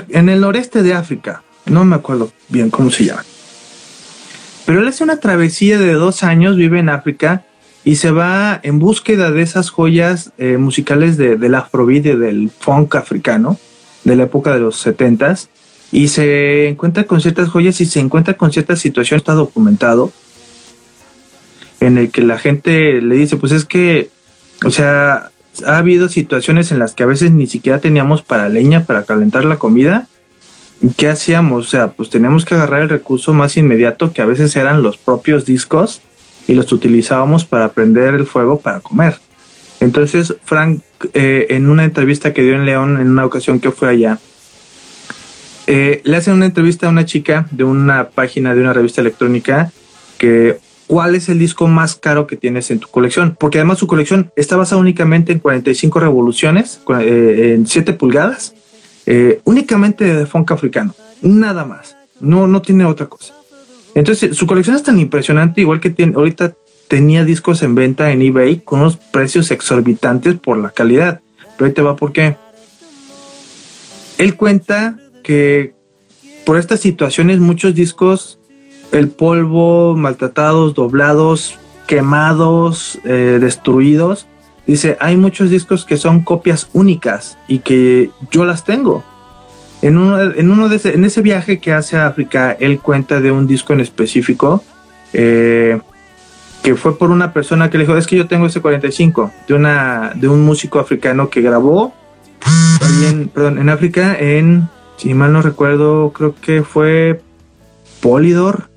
En el noreste de África. No me acuerdo bien cómo se llama. Pero él hace una travesía de dos años, vive en África y se va en búsqueda de esas joyas eh, musicales de, del afrobeat del funk africano de la época de los setentas y se encuentra con ciertas joyas y se encuentra con ciertas situaciones, está documentado, en el que la gente le dice, pues es que, o sea, ha habido situaciones en las que a veces ni siquiera teníamos para leña para calentar la comida. ¿Qué hacíamos? O sea, pues teníamos que agarrar el recurso más inmediato que a veces eran los propios discos y los utilizábamos para prender el fuego para comer. Entonces Frank, eh, en una entrevista que dio en León en una ocasión que fue allá, eh, le hacen una entrevista a una chica de una página de una revista electrónica que cuál es el disco más caro que tienes en tu colección, porque además su colección está basada únicamente en 45 revoluciones, eh, en 7 pulgadas, eh, únicamente de funk africano, nada más, no, no tiene otra cosa. Entonces su colección es tan impresionante, igual que tiene, ahorita tenía discos en venta en eBay con unos precios exorbitantes por la calidad, pero ahí te va por qué. Él cuenta que por estas situaciones muchos discos, el polvo, maltratados, doblados, quemados, eh, destruidos, dice, hay muchos discos que son copias únicas y que yo las tengo. En uno, en uno de ese, en ese viaje que hace a África, él cuenta de un disco en específico eh, que fue por una persona que le dijo, es que yo tengo ese 45 de, una, de un músico africano que grabó en, África en si mal no recuerdo, creo que fue Polydor.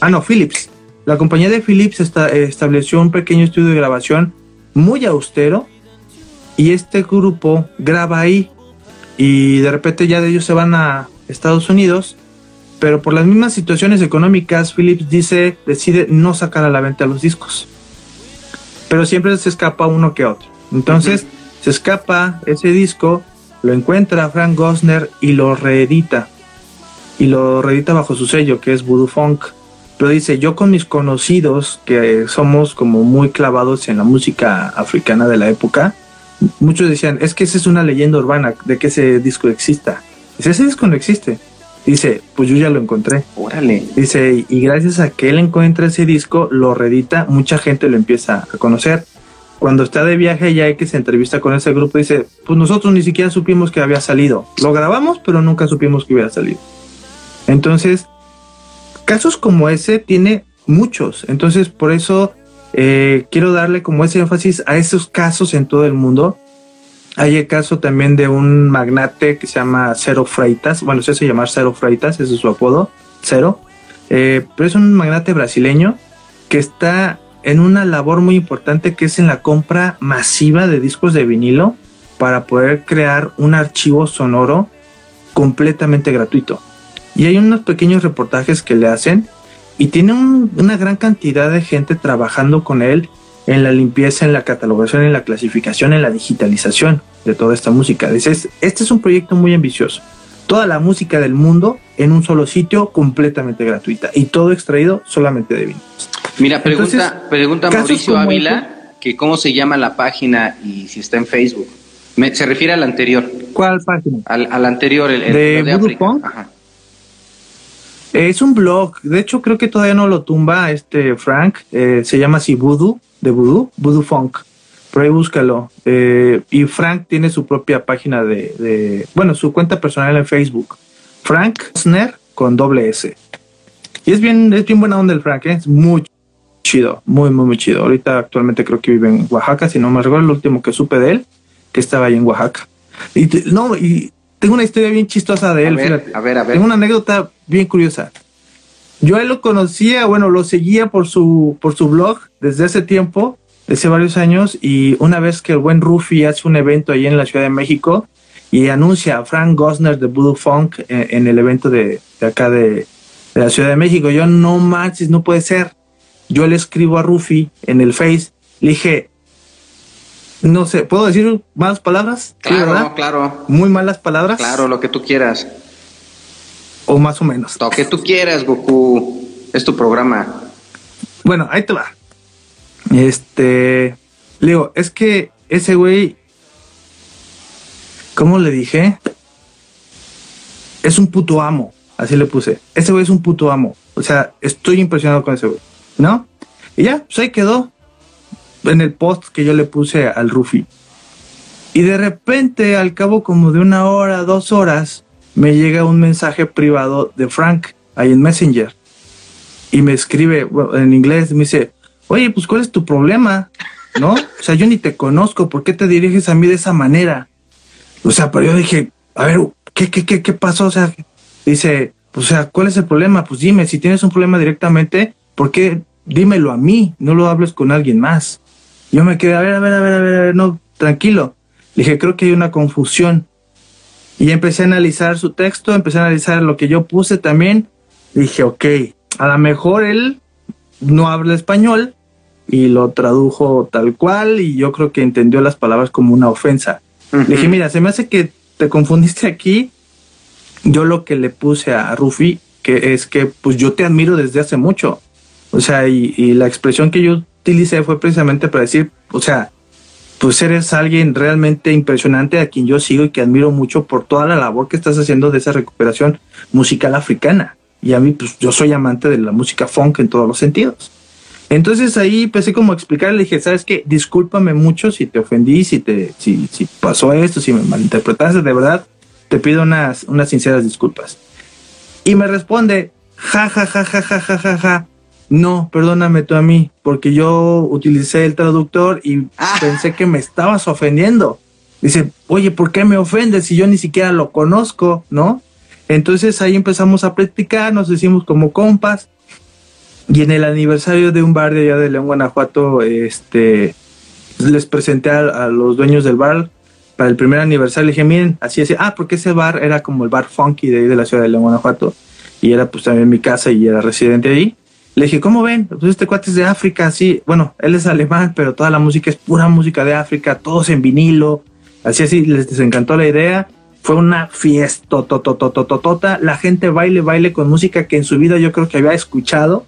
Ah, no, Philips. La compañía de Philips estableció un pequeño estudio de grabación muy austero y este grupo graba ahí y de repente ya de ellos se van a Estados Unidos, pero por las mismas situaciones económicas Philips dice decide no sacar a la venta los discos. Pero siempre se escapa uno que otro. Entonces, se escapa ese disco lo encuentra Frank Gosner y lo reedita. Y lo reedita bajo su sello, que es Voodoo Funk. Pero dice, yo con mis conocidos, que somos como muy clavados en la música africana de la época, muchos decían, es que esa es una leyenda urbana de que ese disco exista. Dice, ese disco no existe. Dice, pues yo ya lo encontré. Órale. Dice, y gracias a que él encuentra ese disco, lo reedita, mucha gente lo empieza a conocer cuando está de viaje ya hay que se entrevista con ese grupo, dice, pues nosotros ni siquiera supimos que había salido. Lo grabamos, pero nunca supimos que hubiera salido. Entonces, casos como ese tiene muchos. Entonces, por eso eh, quiero darle como ese énfasis a esos casos en todo el mundo. Hay el caso también de un magnate que se llama Cero Freitas. Bueno, se hace llamar Cero Freitas, ese es su apodo, Cero. Eh, pero es un magnate brasileño que está en una labor muy importante que es en la compra masiva de discos de vinilo para poder crear un archivo sonoro completamente gratuito. Y hay unos pequeños reportajes que le hacen y tiene una gran cantidad de gente trabajando con él en la limpieza, en la catalogación, en la clasificación, en la digitalización de toda esta música. Dices, este es un proyecto muy ambicioso. Toda la música del mundo en un solo sitio completamente gratuita y todo extraído solamente de vinilo. Mira, pregunta, pregunta Mauricio Ávila que cómo se llama la página y si está en Facebook. se refiere al anterior. ¿Cuál página? Al, anterior, el, de, de Es un blog. De hecho, creo que todavía no lo tumba este Frank. Eh, se llama así Voodoo, de Voodoo, Voodoo Funk. Por ahí búscalo. Eh, y Frank tiene su propia página de, de, bueno, su cuenta personal en Facebook. Frank Sner con doble S. Y es bien, es bien buena onda el Frank, ¿eh? es muy chido, muy, muy, muy chido. Ahorita actualmente creo que vive en Oaxaca, si no me recuerdo, el último que supe de él, que estaba ahí en Oaxaca. Y no, y tengo una historia bien chistosa de él. A ver, a ver, a ver. Tengo una anécdota bien curiosa. Yo a él lo conocía, bueno, lo seguía por su, por su blog desde hace tiempo, desde varios años, y una vez que el buen Rufi hace un evento ahí en la Ciudad de México y anuncia a Frank Gosner de Voodoo Funk en, el evento de, acá de, de, la Ciudad de México, yo no manches, no puede ser yo le escribo a Rufi en el Face, le dije, no sé, ¿puedo decir malas palabras? Claro, claro. Muy malas palabras. Claro, lo que tú quieras. O más o menos. Lo que tú quieras, Goku. Es tu programa. Bueno, ahí te va. Este, le digo, es que ese güey, ¿cómo le dije? Es un puto amo, así le puse. Ese güey es un puto amo. O sea, estoy impresionado con ese güey. ¿no? Y ya, pues ahí quedó en el post que yo le puse al Rufi. Y de repente, al cabo como de una hora, dos horas, me llega un mensaje privado de Frank ahí en Messenger. Y me escribe en inglés, me dice, oye, pues ¿cuál es tu problema? ¿No? O sea, yo ni te conozco, ¿por qué te diriges a mí de esa manera? O sea, pero yo dije, a ver, ¿qué, qué, qué, qué pasó? O sea, dice, o sea, ¿cuál es el problema? Pues dime, si tienes un problema directamente, ¿por qué dímelo a mí? No lo hables con alguien más. Yo me quedé, a ver, a ver, a ver, a ver, a ver, no, tranquilo. Le dije, creo que hay una confusión. Y empecé a analizar su texto, empecé a analizar lo que yo puse también. Dije, ok, a lo mejor él no habla español y lo tradujo tal cual y yo creo que entendió las palabras como una ofensa. Le dije, mira, se me hace que te confundiste aquí. Yo lo que le puse a Rufi, que es que pues yo te admiro desde hace mucho. O sea, y, y la expresión que yo utilicé fue precisamente para decir, o sea, pues eres alguien realmente impresionante a quien yo sigo y que admiro mucho por toda la labor que estás haciendo de esa recuperación musical africana. Y a mí, pues yo soy amante de la música funk en todos los sentidos. Entonces ahí empecé como a explicar, le dije, ¿sabes qué? Discúlpame mucho si te ofendí, si te, si, si pasó esto, si me malinterpretaste, de verdad, te pido unas, unas sinceras disculpas. Y me responde, ja, ja, ja, ja, ja, ja, ja, ja. No, perdóname tú a mí, porque yo utilicé el traductor y ah. pensé que me estabas ofendiendo. Dice, oye, ¿por qué me ofendes si yo ni siquiera lo conozco, no? Entonces ahí empezamos a practicar, nos hicimos como compas y en el aniversario de un bar de allá de León, Guanajuato, este, les presenté a, los dueños del bar para el primer aniversario. Le dije, miren, así así. Ah, porque ese bar era como el bar funky de ahí de la ciudad de León, Guanajuato. Y era pues también mi casa y era residente ahí. Le dije, ¿cómo ven? Pues este cuate es de África, sí. Bueno, él es alemán, pero toda la música es pura música de África, todos en vinilo. Así así, les, encantó la idea. Fue una fiesta, tota. La gente baile, baile con música que en su vida yo creo que había escuchado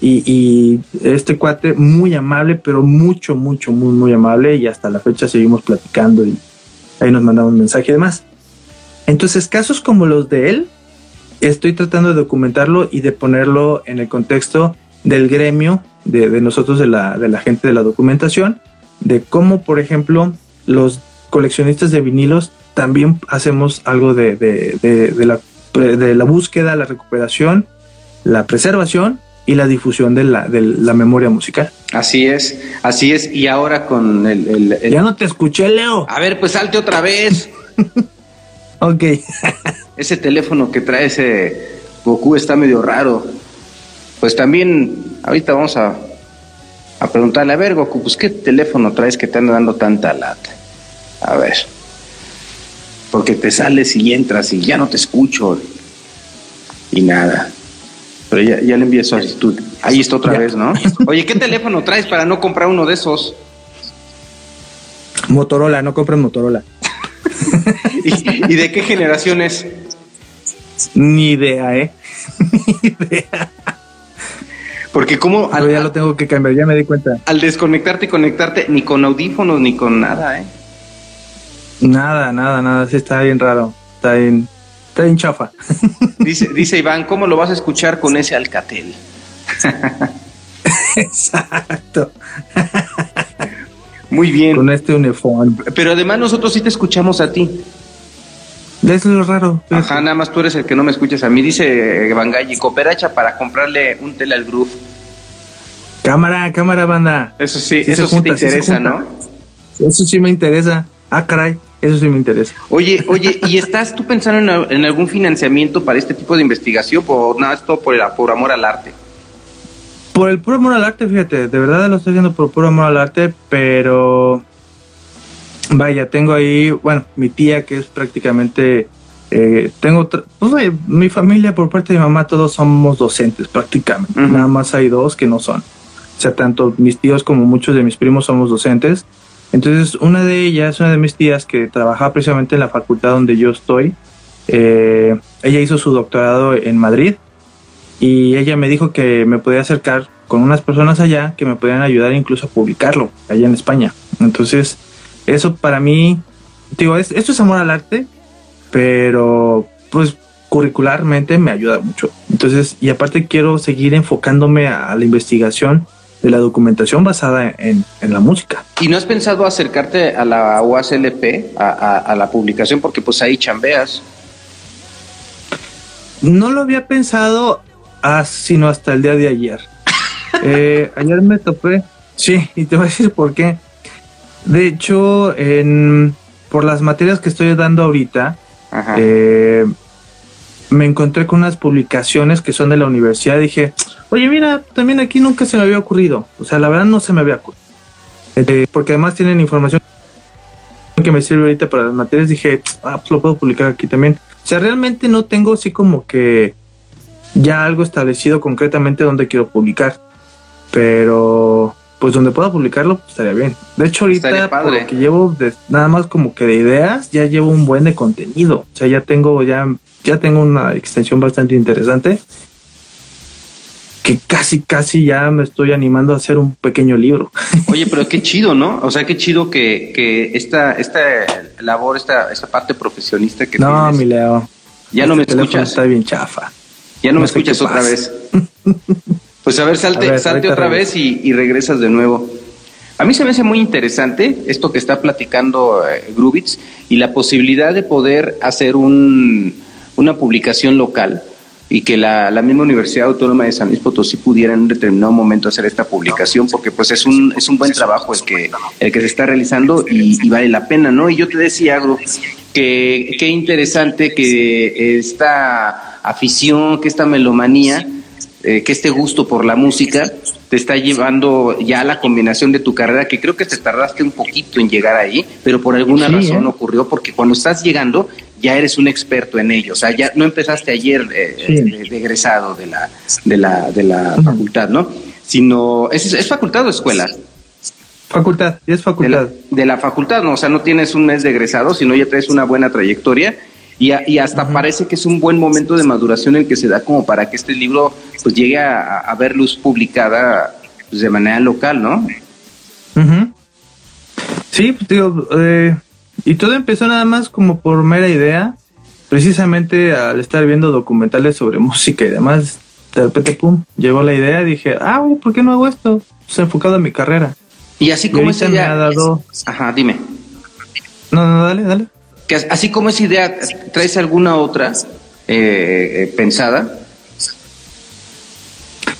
y, este cuate muy amable, pero mucho, mucho, muy, muy amable. Y hasta la fecha seguimos platicando y ahí nos mandamos un mensaje y demás. Entonces, casos como los de él, estoy tratando de documentarlo y de ponerlo en el contexto del gremio, de, nosotros, de la, de la gente de la documentación, de cómo, por ejemplo, los coleccionistas de vinilos también hacemos algo de, de, de, la, de la búsqueda, la recuperación, la preservación y la difusión de la, de la memoria musical. Así es, así es. Y ahora con el, Ya no te escuché, Leo. A ver, pues salte otra vez. ok. ese teléfono que trae ese Goku está medio raro. Pues también, ahorita vamos a, a preguntarle, a ver, Goku, pues qué teléfono traes que te anda dando tanta lata. A ver. Porque te sales y entras y ya no te escucho. Y nada. Pero ya, ya le envié solicitud. Ahí está otra vez, ¿no? Oye, ¿qué teléfono traes para no comprar uno de esos? Motorola, no compren Motorola. ¿Y, de qué generación es? Ni idea, ¿eh? Ni idea. Porque como... Al, ya lo tengo que cambiar, ya me di cuenta. Al desconectarte y conectarte, ni con audífonos, ni con nada, ¿eh? Nada, nada, nada, sí está bien raro. Está bien, Está bien chafa. Dice, dice Iván, ¿cómo lo vas a escuchar con ese Alcatel? Exacto. Muy bien. Con este uniforme. Pero además nosotros sí te escuchamos a ti. Eso es lo raro. Ajá, nada más tú eres el que no me escuchas a mí. Dice Bangalli, cooperacha para comprarle un tele al groove. Cámara, cámara, banda. Eso sí, eso sí te interesa, ¿no? Eso sí me interesa. Ah, caray. Eso sí me interesa. Oye, oye, ¿y estás tú pensando en, algún financiamiento para este tipo de investigación? Por nada, esto por, el, por amor al arte. Por el puro amor al arte, fíjate, de verdad lo estoy haciendo por puro amor al arte, pero vaya, tengo ahí, bueno, mi tía que es prácticamente, eh, tengo, pues mi familia por parte de mi mamá todos somos docentes prácticamente, nada más hay dos que no son. O sea, tanto mis tíos como muchos de mis primos somos docentes entonces, una de ellas, una de mis tías que trabajaba precisamente en la facultad donde yo estoy, eh, ella hizo su doctorado en Madrid y ella me dijo que me podía acercar con unas personas allá que me podían ayudar incluso a publicarlo allá en España. Entonces, eso para mí, digo, esto es amor al arte, pero pues curricularmente me ayuda mucho. Entonces, y aparte quiero seguir enfocándome a la investigación de la documentación basada en, la música. ¿Y no has pensado acercarte a la UASLP, a, la publicación, porque pues ahí chambeas? No lo había pensado ah, sino hasta el día de ayer. Eh, ayer me topé, sí, y te voy a decir por qué. De hecho, en, por las materias que estoy dando ahorita, eh, me encontré con unas publicaciones que son de la universidad. Dije, oye, mira, también aquí nunca se me había ocurrido. O sea, la verdad no se me había ocurrido. Eh, porque además tienen información que me sirve ahorita para las materias, dije, ah, pues lo puedo publicar aquí también. O sea, realmente no tengo así como que ya algo establecido concretamente donde quiero publicar. Pero pues donde pueda publicarlo pues, estaría bien. De hecho, ahorita que llevo nada más como que de ideas, ya llevo un buen de contenido. O sea, ya tengo ya ya tengo una extensión bastante interesante que casi, casi ya me estoy animando a hacer un pequeño libro. Oye, pero qué chido, ¿no? O sea, qué chido que, que esta, esta labor, esta, esta parte profesionista que No, mi Leo. Ya no me este escuchas. Está bien chafa. Ya no, me escuchas otra vez. Pues a ver, salte, salte otra vez y, regresas de nuevo. A mí se me hace muy interesante esto que está platicando eh, Grubitz y la posibilidad de poder hacer un, una publicación local y que la, la, misma Universidad Autónoma de San Luis Potosí pudiera en un determinado momento hacer esta publicación, porque pues es un, es un buen trabajo el que, el que se está realizando y, vale la pena, ¿no? Y yo te decía, algo que qué interesante que esta afición, que esta melomanía eh, que este gusto por la música te está llevando ya a la combinación de tu carrera, que creo que te tardaste un poquito en llegar ahí, pero por alguna razón ¿eh? ocurrió, porque cuando estás llegando ya eres un experto en ello, o sea, ya no empezaste ayer eh, de, egresado de la, de la, de la facultad, ¿no? Sino, ¿es, ¿es facultad o escuela? Facultad, es facultad. De la, facultad, ¿no? O sea, no tienes un mes de egresado, sino ya traes una buena trayectoria y, y hasta parece que es un buen momento de maduración el que se da como para que este libro pues llegue a, ver luz publicada pues, de manera local, ¿no? Sí, pues digo, eh, y todo empezó nada más como por mera idea, precisamente al estar viendo documentales sobre música y demás, de repente, pum, llegó la idea y dije, ah, ¿por qué no hago esto? Pues enfocado en mi carrera. Y así como esa. Me ha dado... Ajá, dime. No, no, dale, dale que así como esa idea, ¿traes alguna otra eh, eh, pensada?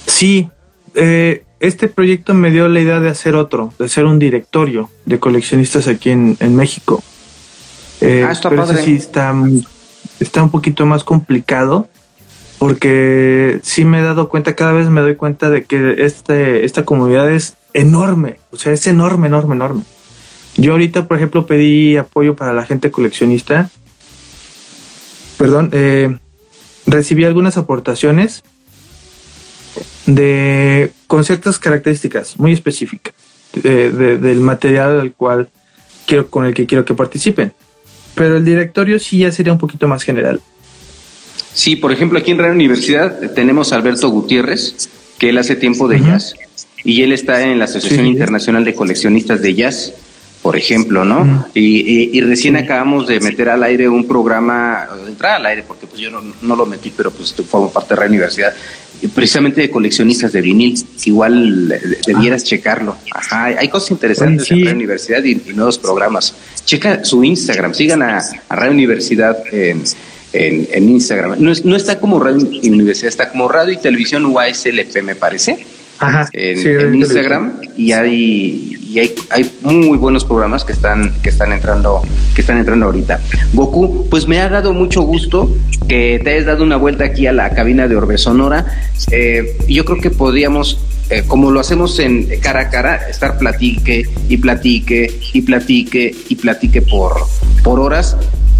Sí, eh, este proyecto me dio la idea de hacer otro, de hacer un directorio de coleccionistas aquí en, México. ah, está pero padre. sí está, está un poquito más complicado porque sí me he dado cuenta, cada vez me doy cuenta de que este, esta comunidad es enorme, o sea, es enorme, enorme, enorme. Yo ahorita, por ejemplo, pedí apoyo para la gente coleccionista. Perdón, eh, recibí algunas aportaciones de con ciertas características muy específicas del material al cual quiero con el que quiero que participen. Pero el directorio sí ya sería un poquito más general. Sí, por ejemplo, aquí en Real Universidad tenemos a Alberto Gutiérrez, que él hace tiempo de jazz, y él está en la Asociación Internacional de Coleccionistas de Jazz por ejemplo, ¿no? y, recién acabamos de meter al aire un programa, entrar al aire, porque pues yo no, lo metí, pero pues formo parte de la universidad, precisamente de coleccionistas de vinil, igual debieras ah. checarlo. Ajá, hay cosas interesantes en la universidad y, nuevos programas. Checa su Instagram, sigan a, Radio Universidad en, en, Instagram. No, no, está como Radio Universidad, está como Radio y Televisión UASLP, me parece. Ajá, en, Instagram y hay y hay, hay, muy buenos programas que están que están entrando que están entrando ahorita. Goku, pues me ha dado mucho gusto que te hayas dado una vuelta aquí a la cabina de Orbe Sonora. Eh, yo creo que podríamos eh, como lo hacemos en cara a cara, estar platique y platique y platique y platique por, por horas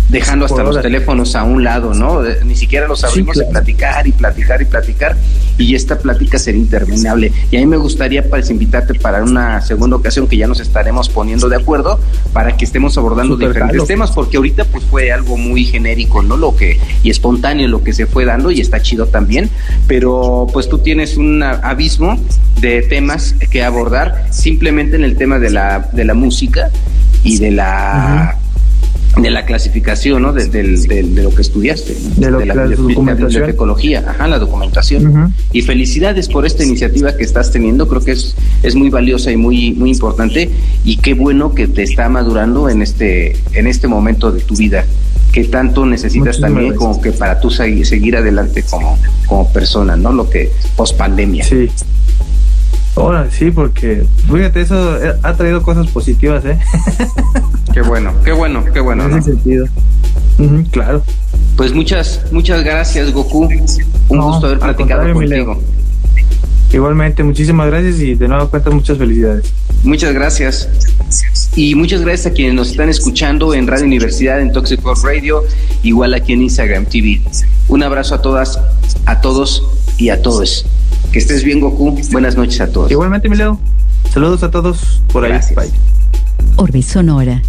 dejando hasta los teléfonos a un lado, ¿no? Ni siquiera los abrimos de platicar y platicar y platicar y esta plática sería interminable. Y a mí me gustaría pues, invitarte para una segunda ocasión que ya nos estaremos poniendo de acuerdo para que estemos abordando diferentes temas, porque ahorita pues fue algo muy genérico, ¿no? Lo que, y espontáneo lo que se fue dando y está chido también, pero pues tú tienes un abismo de temas que abordar simplemente en el tema de la, de la música y de la de la clasificación, ¿no? De, lo que estudiaste, de, lo, la, documentación. ecología, ajá, la documentación. Y felicidades por esta iniciativa que estás teniendo, creo que es, es muy valiosa y muy, muy importante y qué bueno que te está madurando en este, en este momento de tu vida, que tanto necesitas también como que para tú seguir adelante como, como persona, ¿no? Lo que post pandemia. Sí. Ahora sí, porque fíjate, eso ha traído cosas positivas, ¿eh? Qué bueno, qué bueno, qué bueno. En ese sentido. claro. Pues muchas, muchas gracias, Goku. Un gusto haber platicado contigo. Igualmente, muchísimas gracias y de nuevo cuenta muchas felicidades. Muchas gracias. Y muchas gracias a quienes nos están escuchando en Radio Universidad, en Toxic Radio, igual aquí en Instagram TV. Un abrazo a todas, a todos y a todos. Que estés bien, Goku. Buenas noches a todos. Igualmente, mi Leo. Saludos a todos por ahí. Orbe Sonora.